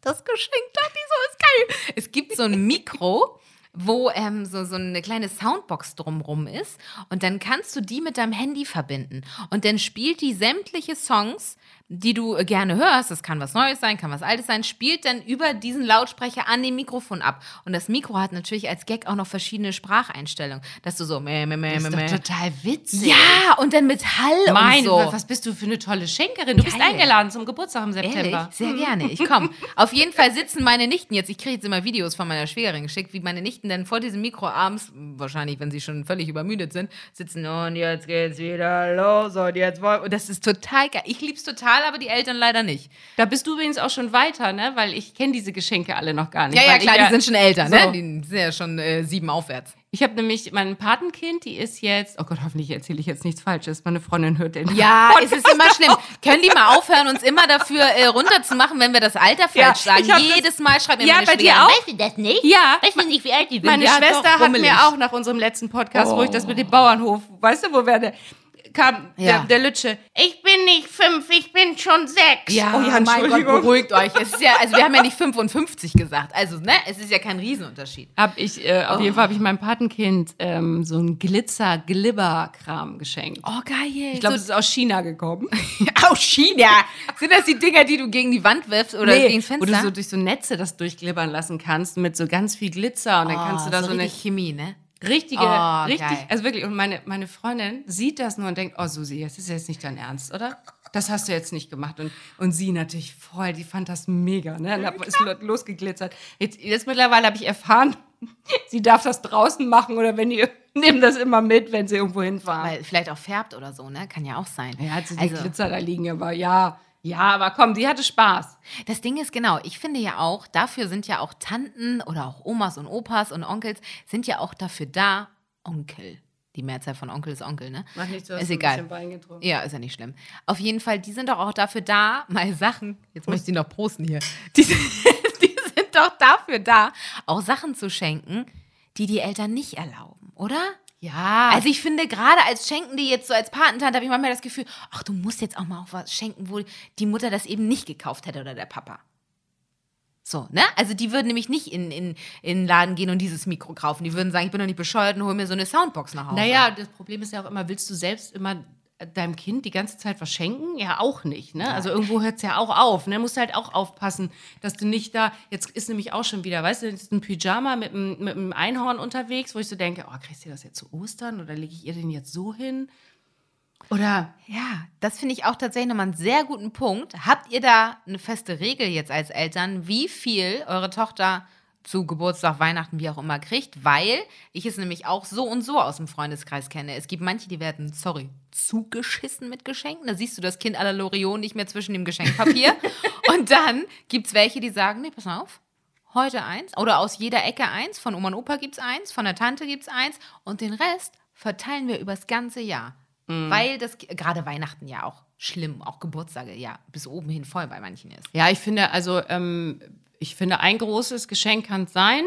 das Geschenk, Tati, so ist geil. Es gibt so ein Mikro, wo ähm, so, so eine kleine Soundbox drumrum ist. Und dann kannst du die mit deinem Handy verbinden. Und dann spielt die sämtliche Songs, die du äh, gerne hörst, das kann was Neues sein, kann was Altes sein, spielt dann über diesen Lautsprecher an dem Mikrofon ab. Und das Mikro hat natürlich als Gag auch noch verschiedene Spracheinstellungen, dass du so meh, meh, meh, Das meh, ist doch meh. total witzig. Ja, und dann mit Hall Mein, und so. was bist du für eine tolle Schenkerin? Du bist Geil. eingeladen zum Geburtstag im Ehrlich? September. Sehr gerne. Ich komme. [LAUGHS] Auf jeden Fall sitzen meine Nichten jetzt. Ich kriege jetzt immer Videos von meiner Schwägerin geschickt, wie meine Nichten dann vor diesem Mikro abends, wahrscheinlich, wenn sie schon völlig übermüdet sind, sitzen und jetzt geht's wieder los und jetzt wollen. Und das ist total geil. Ich lieb's total, aber die Eltern leider nicht. Da bist du übrigens auch schon weiter, ne? Weil ich kenne diese Geschenke alle noch gar nicht. Ja, ja, klar, ich die sind schon älter, so. ne? Die sind ja schon äh, sieben aufwärts. Ich habe nämlich mein Patenkind, die ist jetzt, oh Gott, hoffentlich erzähle ich jetzt nichts Falsches. Meine Freundin hört den. Ja, [LAUGHS] es ist immer schlimm. Können die mal aufhören, uns immer dafür äh, runterzumachen, wenn wir das Alter falsch Ja, sagen? Jedes Mal schreibt mir Ja, meine bei dir auch? Weißt du das nicht? Ja. Weißt du nicht, wie alt ich bin? Meine Ja, Schwester doch, hat mir auch nach unserem letzten Podcast, wo ich das mit dem Bauernhof, weißt du, wo wir der, kam, Ja. der, der Lütsche. Ich bin nicht fünf, ich bin schon sechs. Ja, Oh ja, mein Gott, beruhigt euch. Es ist ja, also wir haben ja nicht 55 gesagt. Also, ne, es ist ja kein Riesenunterschied. Hab ich, äh, auf Oh. jeden Fall habe ich meinem Patenkind ähm, so ein Glitzer-Glibber-Kram geschenkt. Oh, geil. Ich glaube, es ist aus China gekommen. [LAUGHS] aus China. Sind das die Dinger, die du gegen die Wand wirfst oder gegen das wo Fenster? du so durch so Netze das durchglibbern lassen kannst mit so ganz viel Glitzer und dann kannst du da so, eine Oh, richtig Chemie, ne? Richtige, Oh, richtig, geil. also wirklich, und meine, meine Freundin sieht das nur und denkt, oh Susi, das ist jetzt nicht dein Ernst, oder? Das hast du jetzt nicht gemacht. Und, und sie natürlich voll, die fand das mega, ne? Und hab- ist lo- losgeglitzert. Jetzt, jetzt mittlerweile habe ich erfahren, [LAUGHS] sie darf das draußen machen oder wenn die [LAUGHS] nehmen das immer mit, wenn sie irgendwo hinfahren. Weil vielleicht auch färbt oder so, ne? Kann ja auch sein. ja, hat sie die also, Glitzer da liegen, aber ja, ja, aber komm, sie hatte Spaß. das Ding ist genau, ich finde ja auch, dafür sind ja auch Tanten oder auch Omas und Opas und Onkels sind ja auch dafür da, Onkel. Die Mehrzahl von Onkel ist Onkel, ne? Mach nicht so, ist egal. Wein getrunken. Ja, ist ja nicht schlimm. Auf jeden Fall, die sind doch auch dafür da, [LAUGHS] mal Sachen, jetzt möchte ich noch prosten hier, die, sind- [LAUGHS] die sind doch dafür da, auch Sachen zu schenken, die die Eltern nicht erlauben, oder? Ja, Also ich finde, gerade als Schenken, die jetzt so als Patentante, habe ich manchmal das Gefühl, ach, du musst jetzt auch mal auch was schenken, wo die Mutter das eben nicht gekauft hätte oder der Papa. So, ne? Also die würden nämlich nicht in, in, in den Laden gehen und dieses Mikro kaufen. Die würden sagen, ich bin doch nicht bescheuert und hol mir so eine Soundbox nach Hause. Naja, das Problem ist ja auch immer, willst du selbst immer deinem Kind die ganze Zeit was schenken? Ja, auch nicht. Ne? Also irgendwo hört es ja auch auf. Ne? Musst halt auch aufpassen, dass du nicht da. Jetzt ist nämlich auch schon wieder, weißt du, jetzt ist ein Pyjama mit einem, mit einem Einhorn unterwegs, wo ich so denke, oh, kriegst du das jetzt zu Ostern oder lege ich ihr den jetzt so hin? Oder Ja, das finde ich auch tatsächlich nochmal einen sehr guten Punkt. Habt ihr da eine feste Regel jetzt als Eltern, wie viel eure Tochter zu Geburtstag, Weihnachten, wie auch immer kriegt? Weil ich es nämlich auch so und so aus dem Freundeskreis kenne. Es gibt manche, die werden, sorry, zugeschissen mit Geschenken. Da siehst du das Kind à la Loriot nicht mehr zwischen dem Geschenkpapier. [LAUGHS] und dann gibt es welche, die sagen, nee, pass mal auf. Heute eins oder aus jeder Ecke eins, von Oma und Opa gibt's eins, von der Tante gibt's eins und den Rest verteilen wir übers ganze Jahr. Weil das gerade Weihnachten ja auch schlimm, auch Geburtstage ja bis oben hin voll bei manchen ist. Ja, ich finde, also ähm, ich finde, ein großes Geschenk kann es sein.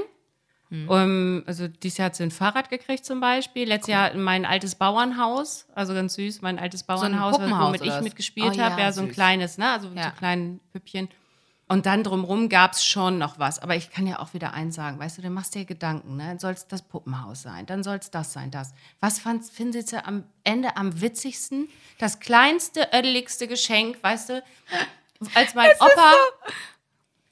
Ähm, also dieses Jahr hat sie ein Fahrrad gekriegt zum Beispiel. Letztes Jahr mein altes Bauernhaus, also ganz süß, mein altes Bauernhaus, Puppenhaus womit ich mitgespielt Oh ja, habe. Ja, so ein süß. kleines, ne? Also Ja. so kleinen Püppchen. Und dann drumrum gab es schon noch was. Aber ich kann ja auch wieder eins sagen, weißt du, du machst dir Gedanken, ne? Dann soll es das Puppenhaus sein, dann soll es das sein, das. Was fand, findet ihr am Ende am witzigsten? Das kleinste, ödeligste Geschenk, weißt du? Als mein Opa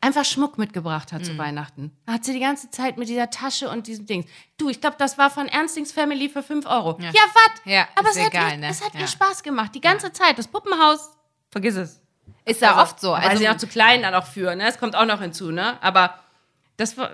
einfach Schmuck mitgebracht hat zu Weihnachten. Da hat sie die ganze Zeit mit dieser Tasche und diesem Ding. Du, ich glaube, das war von Ernstings Family für 5 Euro. Ja, was? Ja, aber ist es hat, egal, ihr, ne? es hat Ja. ihr Spaß gemacht. Die ganze Zeit. Das Puppenhaus, vergiss es. Ist ja oft so. Also, weil Also sie auch zu klein dann auch für, ne? Es kommt auch noch hinzu, ne? Aber das war,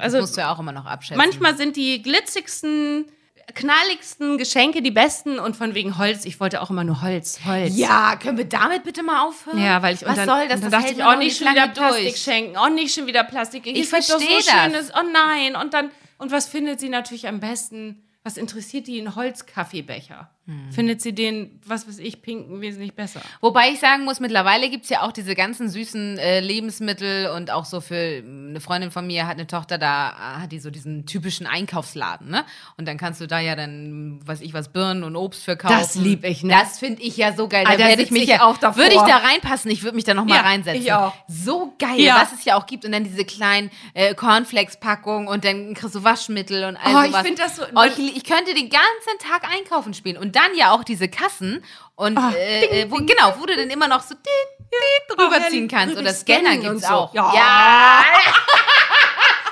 also musst du ja auch immer noch abschätzen. manchmal sind die glitzigsten, knalligsten Geschenke die besten und von wegen Holz. Ich wollte auch immer nur Holz, Holz. Ja, können wir damit bitte mal aufhören? Ja, weil ich Was und dann, soll das? Dann Das dachte ich, man oh, doch nicht schon wieder Plastik durch. schenken. Oh, nicht schon wieder Plastik. Ich doch verstehe so das. Schönes. Oh nein. Und dann, und was findet sie natürlich am besten? Was interessiert die? Ein Holzkaffeebecher. Hm. Findet sie den, was weiß ich, pinken wesentlich besser? Wobei ich sagen muss, mittlerweile gibt es ja auch diese ganzen süßen äh, Lebensmittel und auch so für ähm, eine Freundin von mir hat eine Tochter, da äh, hat die so diesen typischen Einkaufsladen, ne? Und dann kannst du da ja dann, weiß ich was, Birnen und Obst für kaufen. Das lieb ich, ne? Das finde ich ja so geil. Ah, da werde ich mich ich ja auch davor. Würde ich da reinpassen, ich würde mich da nochmal Ja, reinsetzen. ich auch. So geil, Ja. was es ja auch gibt. Und dann diese kleinen äh, Cornflakes-Packungen und dann kriegst du Waschmittel und all Oh, ich sowas. find das so- Oh, ich, ich könnte den ganzen Tag einkaufen spielen. Und dann ja auch diese Kassen und Ah, äh, äh, wo, genau, wo du dann immer noch so dit, dit, rüberziehen kannst. Oder Scanner gibt's und so. auch. Ja. ja. [LAUGHS]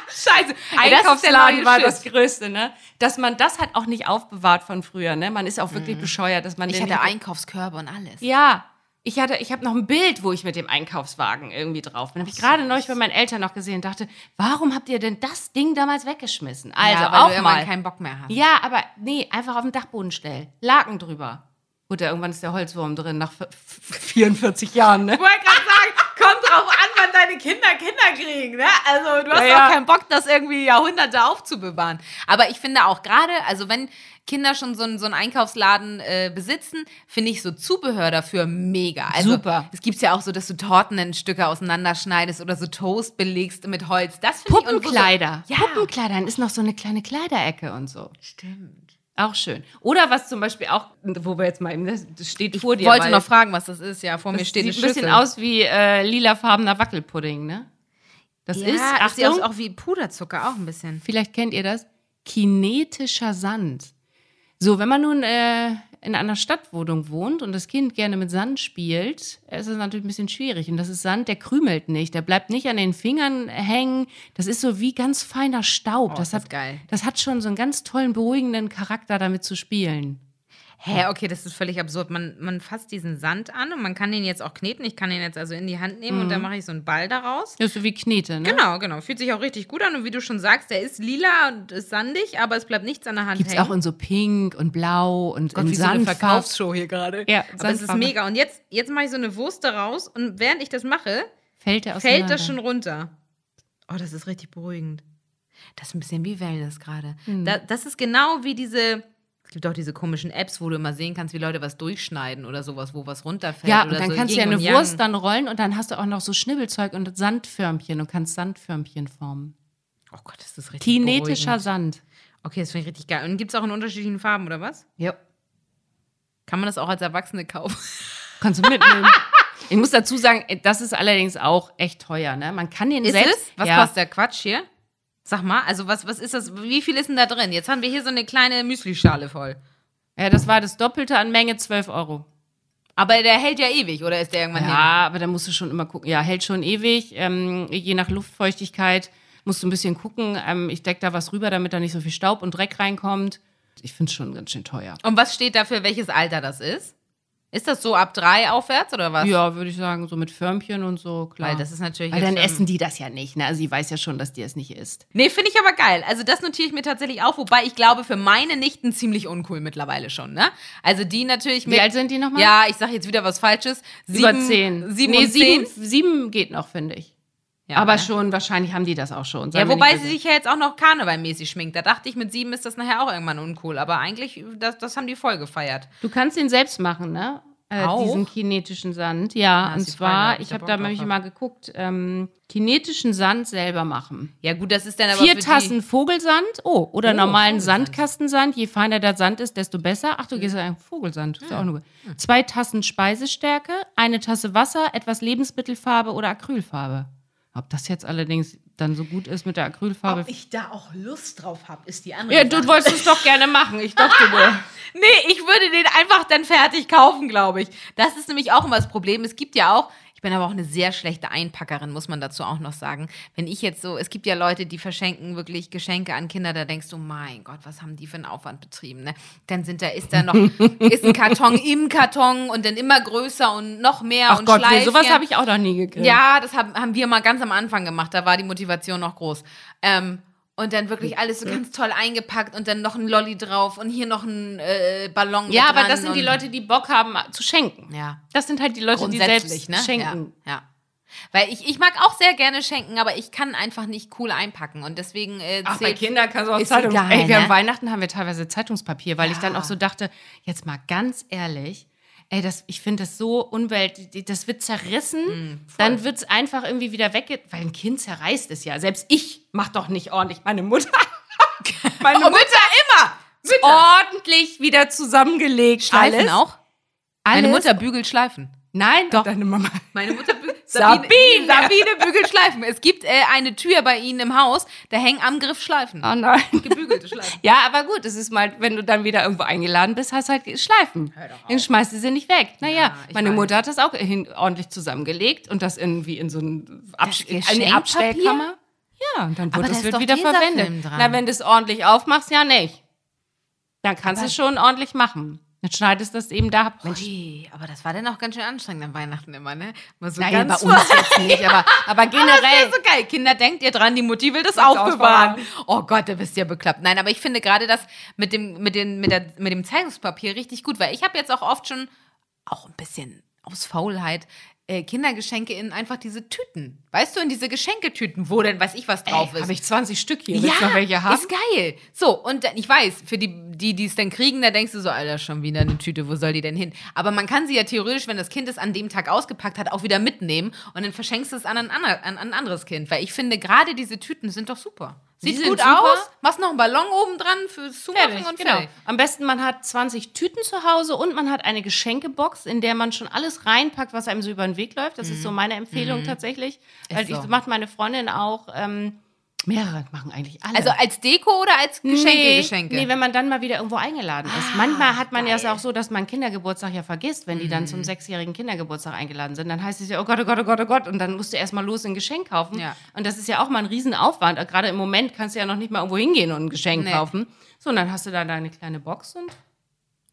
Scheiße. das Einkaufsladen neue war das Größte, ne? Dass man das hat auch nicht aufbewahrt von früher, ne? Man ist auch wirklich bescheuert, dass man Mhm. Ich hatte Einkaufskörbe und alles. Ja. Ich hatte, ich habe noch ein Bild, wo ich mit dem Einkaufswagen irgendwie drauf bin. Habe ich gerade neulich bei meinen Eltern noch gesehen und dachte, warum habt ihr denn das Ding damals weggeschmissen? Also ja, weil auch du mal. keinen Bock mehr hast. Ja, aber nee, einfach auf den Dachboden stellen. Laken drüber. Gut, ja, irgendwann ist der Holzwurm drin nach v- v- 44 Jahren, ne? Ich wollte gerade sagen, kommt drauf an, wann deine Kinder Kinder kriegen, ne? Also du hast Ja, ja. auch keinen Bock, das irgendwie Jahrhunderte aufzubewahren. Aber ich finde auch gerade, also wenn Kinder schon so einen, so einen Einkaufsladen äh, besitzen, finde ich so Zubehör dafür mega. Also, Super. Es gibt ja auch so, dass du Torten in Stücke auseinanderschneidest oder so Toast belegst mit Holz. Das finde ich so- Puppenkleider. Ja. Puppenkleider, dann ist noch so eine kleine Kleiderecke und so. Stimmt. Auch schön. Oder was zum Beispiel auch, wo wir jetzt mal, eben- das steht vor Ich dir. wollte weil noch fragen, was das ist. Ja, vor mir das steht sieht eine ein bisschen aus wie äh, lilafarbener Wackelpudding, ne? Das ja, ist, das sieht aus Achtung, auch wie Puderzucker, auch ein bisschen. vielleicht kennt ihr das, kinetischer Sand. So, wenn man nun äh, in einer Stadtwohnung wohnt und das Kind gerne mit Sand spielt, ist es natürlich ein bisschen schwierig. Und das ist Sand, der krümelt nicht, der bleibt nicht an den Fingern hängen. Das ist so wie ganz feiner Staub. Oh, das, das hat, geil. das hat schon so einen ganz tollen, beruhigenden Charakter, damit zu spielen. Hä, okay, das ist völlig absurd. Man, man fasst diesen Sand an und man kann den jetzt auch kneten. Ich kann den jetzt also in die Hand nehmen und dann mache ich so einen Ball daraus. Das ist so wie Knete, ne? Genau, genau. Fühlt sich auch richtig gut an. Und wie du schon sagst, der ist lila und ist sandig, aber es bleibt nichts an der Hand Gibt's hängen. auch in so pink und blau und Gott, in wie so eine Sandfarbe. Verkaufsshow hier gerade. Ja, aber es ist Sandfarbe. mega. Und jetzt, jetzt mache ich so eine Wurst daraus und während ich das mache, Fällt der fällt das schon runter. Oh, das ist richtig beruhigend. Das ist ein bisschen wie Wellness gerade. Hm. Da, das ist genau wie diese. Es gibt auch diese komischen Apps, wo du immer sehen kannst, wie Leute was durchschneiden oder sowas, wo was runterfällt. Ja, und dann so kannst du ja eine Yang. Wurst dann rollen und dann hast du auch noch so Schnibbelzeug und Sandförmchen und kannst Sandförmchen formen. Oh Gott, das ist richtig Kinetischer beruhigend. Sand. Okay, das finde ich richtig geil. Und gibt es auch in unterschiedlichen Farben, oder was? Ja. Kann man das auch als Erwachsene kaufen? Kannst du mitnehmen. ich muss dazu sagen, das ist allerdings auch echt teuer, ne? Man kann den Ist selbst. es? Was ja, kostet der Quatsch hier? Sag mal, also was, was ist das? Wie viel ist denn da drin? Jetzt haben wir hier so eine kleine Müslischale voll. Ja, das war das Doppelte an Menge, 12 Euro. Aber der hält ja ewig, oder ist der irgendwann hin? Ja, aber da musst du schon immer gucken. Ja, hält schon ewig. Ähm, je nach Luftfeuchtigkeit musst du ein bisschen gucken. Ähm, ich decke da was rüber, damit da nicht so viel Staub und Dreck reinkommt. Ich finde es schon ganz schön teuer. Und was steht dafür, welches Alter das ist? Ist das so ab drei aufwärts oder was? Ja, würde ich sagen, so mit Förmchen und so, klar. Weil das ist natürlich. Weil dann für- essen die das ja nicht, ne? Also sie weiß ja schon, dass die es nicht isst. Nee, finde ich aber geil. Also das notiere ich mir tatsächlich auch, wobei ich glaube, für meine Nichten ziemlich uncool mittlerweile schon, ne? Also die natürlich mit. Wie alt sind die nochmal? Ja, ich sage jetzt wieder was Falsches. über Sieben- zehn. Sieben nee, und zehn. sieben, sieben geht noch, finde ich. Ja, Aber ne? schon, wahrscheinlich haben die das auch schon. Ja, wobei sie sich ja jetzt auch noch karnevalmäßig schminkt. Da dachte ich, mit sieben ist das nachher auch irgendwann uncool. Aber eigentlich, das, das haben die voll gefeiert. Du kannst den selbst machen, ne? Äh, Auch? diesen kinetischen Sand. Ja, Ah, und Frage, zwar, ob ich habe da nämlich mal geguckt, ähm, kinetischen Sand selber machen. Ja, gut, das ist dann aber Vier Tassen Vogelsand, oh, oder Oh, normalen. Sandkastensand. Je feiner der Sand ist, desto besser. Ach, du gehst ja Vogelsand, ist ja auch nur gut. Zwei Tassen Speisestärke, eine Tasse Wasser, etwas Lebensmittelfarbe oder Acrylfarbe. Ob das jetzt allerdings dann so gut ist mit der Acrylfarbe. Ob ich da auch Lust drauf habe, ist die andere Ja, du wolltest es doch gerne machen. Ich dachte nur. [LAUGHS] Nee, ich würde den einfach dann fertig kaufen, glaube ich. Das ist nämlich auch immer das Problem. Es gibt ja auch, ich bin aber auch eine sehr schlechte Einpackerin, muss man dazu auch noch sagen. Wenn ich jetzt so, es gibt ja Leute, die verschenken wirklich Geschenke an Kinder, da denkst du, mein Gott, was haben die für einen Aufwand betrieben, ne? Dann sind da, ist da noch, [LAUGHS] ist ein Karton im Karton und dann immer größer und noch mehr Ach und Gott, nee, sowas habe ich auch noch nie gekriegt. Ja, das haben, haben wir mal ganz am Anfang gemacht. Da war die Motivation noch groß. Ähm, und dann wirklich alles so ganz toll eingepackt und dann noch ein Lolli drauf und hier noch ein äh, Ballon. Ja, aber das sind die Leute, die Bock haben zu schenken. Ja. Das sind halt die Leute, die selbst ne? schenken. Ja, ja. Weil ich, ich mag auch sehr gerne schenken, aber ich kann einfach nicht cool einpacken. Und deswegen äh, Ach, bei Kindern kannst du auch Zeitung. egal, Ey, wir ne? haben Weihnachten haben wir teilweise Zeitungspapier, weil ich dann Ja. auch so dachte, jetzt mal ganz ehrlich, ey, das, ich finde das so umwelt, das wird zerrissen, Mm, dann wird es einfach irgendwie wieder wegge... Weil ein Kind zerreißt es ja. Selbst ich mach doch nicht ordentlich. Meine Mutter... [LAUGHS] meine Oh, Mutter immer! ist ordentlich wieder zusammengelegt. Schleifen alles. auch? Alles. Meine Mutter bügelt Schleifen. Nein, doch. Deine Mama. Meine Mutter bügelt. [LAUGHS] Sabine. Sabine bügelt Schleifen. Es gibt äh, eine Tür bei Ihnen im Haus, da hängen am Griff Schleifen. Oh nein. Gebügelte Schleifen. Ja, aber gut, es ist mal, wenn du dann wieder irgendwo eingeladen bist, hast du halt Schleifen. Dann schmeißt du sie nicht weg. Naja, ich meine weiß. Mutter hat das auch hin, ordentlich zusammengelegt und das irgendwie in so ein Abs Das eine? Abstellkammer. Ja, und dann wird doch wieder verwendet. Na, wenn du es ordentlich aufmachst, ja nicht. Dann kannst du es schon ordentlich machen. Dann schneidest du das eben da. Mensch, Ui, aber das war dann auch ganz schön anstrengend an Weihnachten immer, ne? Mal so naja, bei uns jetzt nicht, aber, aber [LAUGHS] Das generell. ist so geil. Kinder, denkt ihr dran, die Mutti will das aufbewahren. aufbewahren. Oh Gott, da bist du ja bekloppt. Nein, aber ich finde gerade das mit dem, mit, den, mit, der, mit dem Zeitungspapier richtig gut, weil ich habe jetzt auch oft schon, auch ein bisschen aus Faulheit, äh, Kindergeschenke in einfach diese Tüten. Weißt du, in diese Geschenketüten, wo denn weiß ich was drauf ist. Habe ich 20 Stück hier. Du noch welche haben? ist geil. So, und ich weiß, für die, die die es dann kriegen, da denkst du so, Alter, schon wieder eine Tüte, wo soll die denn hin? Aber man kann sie ja theoretisch, wenn das Kind es an dem Tag ausgepackt hat, auch wieder mitnehmen und dann verschenkst du es an ein, an ein anderes Kind. Weil ich finde, gerade diese Tüten sind doch super. Die Sieht sind gut aus, machst noch einen Ballon oben dran fürs Zumachen Fertig, und genau. fertig. Am besten, man hat 20 Tüten zu Hause und man hat eine Geschenkebox, in der man schon alles reinpackt, was einem so über den Weg läuft. Das ist so meine Empfehlung tatsächlich. Weil Mhm. so. ich macht meine Freundin auch. Ähm, mehrere machen eigentlich alle. Also als Deko oder als Geschenke, nee, Geschenke? Nee, wenn man dann mal wieder irgendwo eingeladen ist. Manchmal hat man ja es auch so, dass man Kindergeburtstag ja vergisst, wenn die dann zum sechsjährigen Kindergeburtstag eingeladen sind. Dann heißt es ja, oh Gott, oh Gott, oh Gott, oh Gott. Und dann musst du erstmal los ein Geschenk kaufen. Ja. Und das ist ja auch mal ein Riesenaufwand. Gerade im Moment kannst du ja noch nicht mal irgendwo hingehen und ein Geschenk Nee. kaufen. So, und dann hast du da deine kleine Box und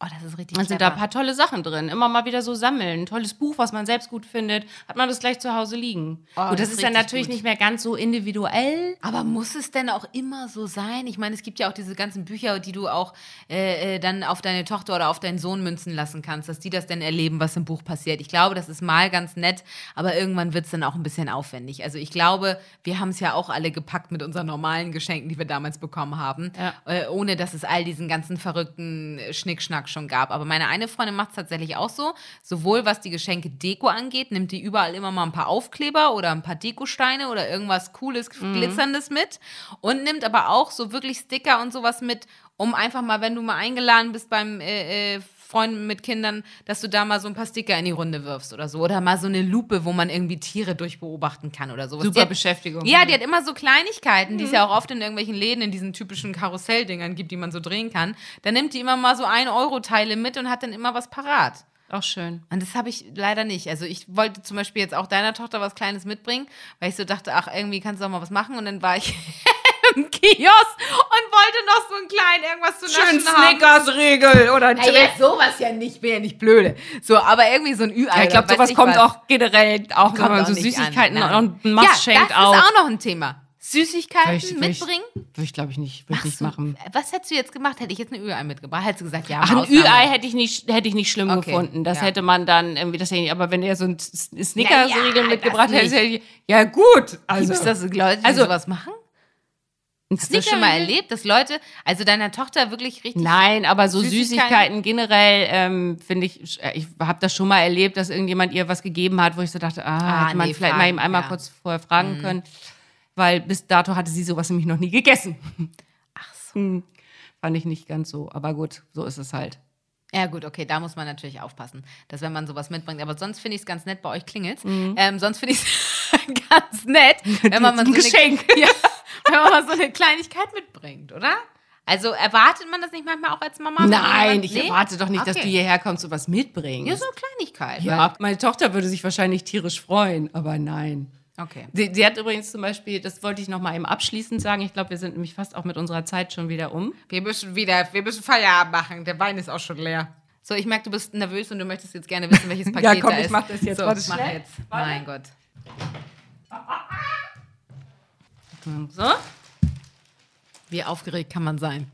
oh, das ist richtig dann sind da ein paar tolle Sachen drin. Immer mal wieder so sammeln. Ein tolles Buch, was man selbst gut findet. Hat man das gleich zu Hause liegen. Oh, gut, das, das ist dann natürlich gut. nicht mehr ganz so individuell. Aber muss es denn auch immer so sein? Ich meine, es gibt ja auch diese ganzen Bücher, die du auch äh, äh, dann auf deine Tochter oder auf deinen Sohn münzen lassen kannst, dass die das dann erleben, was im Buch passiert. Ich glaube, das ist mal ganz nett, aber irgendwann wird es dann auch ein bisschen aufwendig. Also ich glaube, wir haben es ja auch alle gepackt mit unseren normalen Geschenken, die wir damals bekommen haben, Ja. äh, ohne dass es all diesen ganzen verrückten Schnickschnack schon gab. Aber meine eine Freundin macht es tatsächlich auch so, sowohl was die Geschenke Deko angeht, nimmt die überall immer mal ein paar Aufkleber oder ein paar Dekosteine oder irgendwas Cooles, Glitzerndes mit. Und nimmt aber auch so wirklich Sticker und sowas mit, um einfach mal, wenn du mal eingeladen bist beim äh, äh, Freunden mit Kindern, dass du da mal so ein paar Sticker in die Runde wirfst oder so. Oder mal so eine Lupe, wo man irgendwie Tiere durchbeobachten kann oder sowas. Super hat- Beschäftigung. ja, die hat immer so Kleinigkeiten, die es ja auch oft in irgendwelchen Läden in diesen typischen Karusselldingern gibt, die man so drehen kann. Da nimmt die immer mal so 1-Euro-Teile mit und hat dann immer was parat. Auch schön. Und das habe ich leider nicht. Also ich wollte zum Beispiel jetzt auch deiner Tochter was Kleines mitbringen, weil ich so dachte, ach, irgendwie kannst du auch mal was machen. Und dann war ich [LAUGHS] [LAUGHS] im Kiosk und wollte noch so einen kleinen irgendwas zu Schön naschen haben. Snickers-Regel oder Ja, ja, sowas ja nicht, bin ja nicht blöde. So, aber irgendwie so ein Ü-Ei. Ja, ich glaube, sowas kommt was. auch generell auch, wenn Kommt man auch so Süßigkeiten an, und ein Mast ja, schenkt das auch. ist auch noch ein Thema. Süßigkeiten ich- würde ich- mitbringen? Würde ich, glaube ich, nicht, würde ich nicht du- machen. Was hättest du jetzt gemacht? Hätte ich jetzt ein Ü-Ei mitgebracht? Hättest du gesagt, ja, Ach, ein Ü-Ei hätte ich nicht, hätte ich nicht schlimm Okay, gefunden. Das ja. hätte man dann irgendwie, das hätte ich, aber wenn er so ein Snickers-Riegel Ja, mitgebracht das hätte, hätte ich, ja gut. Also, Gibt es das Leute, die Also- sowas machen? Hast du das schon mal erlebt, dass Leute, also deiner Tochter wirklich richtig. Nein, aber so Süßigkeiten? Süßigkeiten, generell ähm, finde ich, äh, ich habe das schon mal erlebt, dass irgendjemand ihr was gegeben hat, wo ich so dachte, ah, Ah, hätte man nee, vielleicht mal fragen, eben einmal ja. Mhm. kurz vorher fragen können, weil bis dato hatte sie sowas nämlich noch nie gegessen. Ach so. [LAUGHS] Fand ich nicht ganz so, aber gut, so ist es halt. Ja, gut, okay, da muss man natürlich aufpassen, dass wenn man sowas mitbringt. Aber sonst finde ich es ganz nett, bei euch klingelt's. Ähm, sonst finde ich es [LAUGHS] ganz nett, [LAUGHS] wenn man mal so Ein Geschenk. Eine, ja, [LAUGHS] wenn man mal so eine Kleinigkeit mitbringt, oder? Also erwartet man das nicht manchmal auch als Mama? Nein, ich Nee? erwarte doch nicht, dass Okay. du hierher kommst und was mitbringst. Ja, so eine Kleinigkeit. Ja, meine Tochter würde sich wahrscheinlich tierisch freuen, aber nein. Okay. Sie, sie hat übrigens zum Beispiel, das wollte ich noch mal eben abschließend sagen, ich glaube, wir sind nämlich fast auch mit unserer Zeit schon wieder um. Wir müssen wieder, wir müssen Feierabend machen. Der Wein ist auch schon leer. So, ich merke, du bist nervös und du möchtest jetzt gerne wissen, welches Paket komm, da ich ist. mach das jetzt. So, Warte, mach jetzt. Warte. Mein Gott. [LAUGHS] So. Wie aufgeregt kann man sein?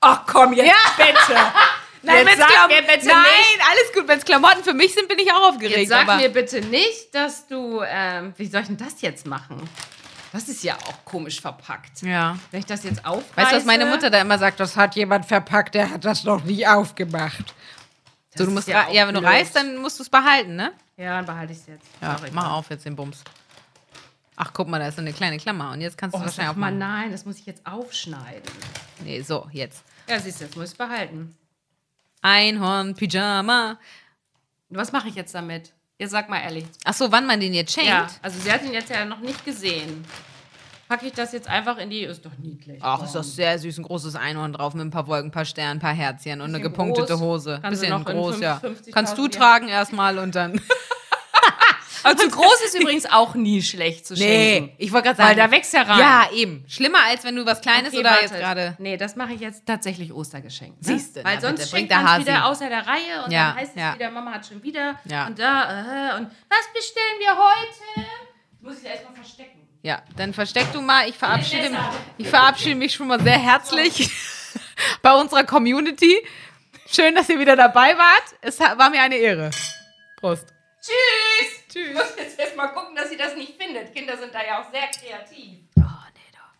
Ach komm, jetzt bitte. [LAUGHS] Nein, Jetzt sag mir bitte Nein, nicht. alles gut. Wenn es Klamotten für mich sind, bin ich auch aufgeregt. Jetzt sag aber mir bitte nicht, dass du, ähm, wie soll ich denn das jetzt machen? Das ist ja auch komisch verpackt. ja. Wenn ich das jetzt aufreiße. Weißt du, was meine Mutter da immer sagt? Das hat jemand verpackt, der hat das noch nie aufgemacht. So, du musst ja ja, ja, wenn du reist, dann musst du es behalten, ne? Ja, dann behalte ich es jetzt. Ja, Sorry. mach auf jetzt den Bums. Ach, guck mal, da ist so eine kleine Klammer. Und jetzt kannst du Oh, wahrscheinlich auch mal, nein, das muss ich jetzt aufschneiden. Nee, so, jetzt. Ja, siehst du, jetzt muss ich behalten. Einhorn, Pyjama. Was mache ich jetzt damit? Jetzt sag mal ehrlich. Ach so, wann man den jetzt schenkt? Ja, also sie hat ihn jetzt ja noch nicht gesehen. Packe ich das jetzt einfach in die. Ist doch niedlich. Ach, ist doch sehr süß. Ein großes Einhorn drauf mit ein paar Wolken, ein paar Sternen, ein paar Herzchen und eine gepunktete groß. Hose. Kannst du Bisschen groß, fünf- ja. 50.000 Kannst du tragen erstmal und dann. [LAUGHS] Aber zu groß ist übrigens auch nie schlecht zu schenken. ich wollte gerade Weil da wächst ja rein. Ja, eben. Schlimmer als wenn du was Kleines Okay, oder warte. jetzt gerade. Nee, das mache ich jetzt tatsächlich Ostergeschenk. Ne? Siehste, Weil na sonst bitte, schenkt man wieder außer der Reihe und Ja, dann heißt es ja. wieder, Mama hat schon wieder Ja. und da äh, und was bestellen wir heute? Muss ich erstmal verstecken. Ja, dann versteck du mal. Ich verabschiede, ich verabschiede mich schon mal sehr herzlich [LAUGHS] bei unserer Community. Schön, dass ihr wieder dabei wart. Es war mir eine Ehre. Prost. Tschüss! Tschüss. Ich muss jetzt erstmal gucken, dass sie das nicht findet. Kinder sind da ja auch sehr kreativ. Oh, nee, doch.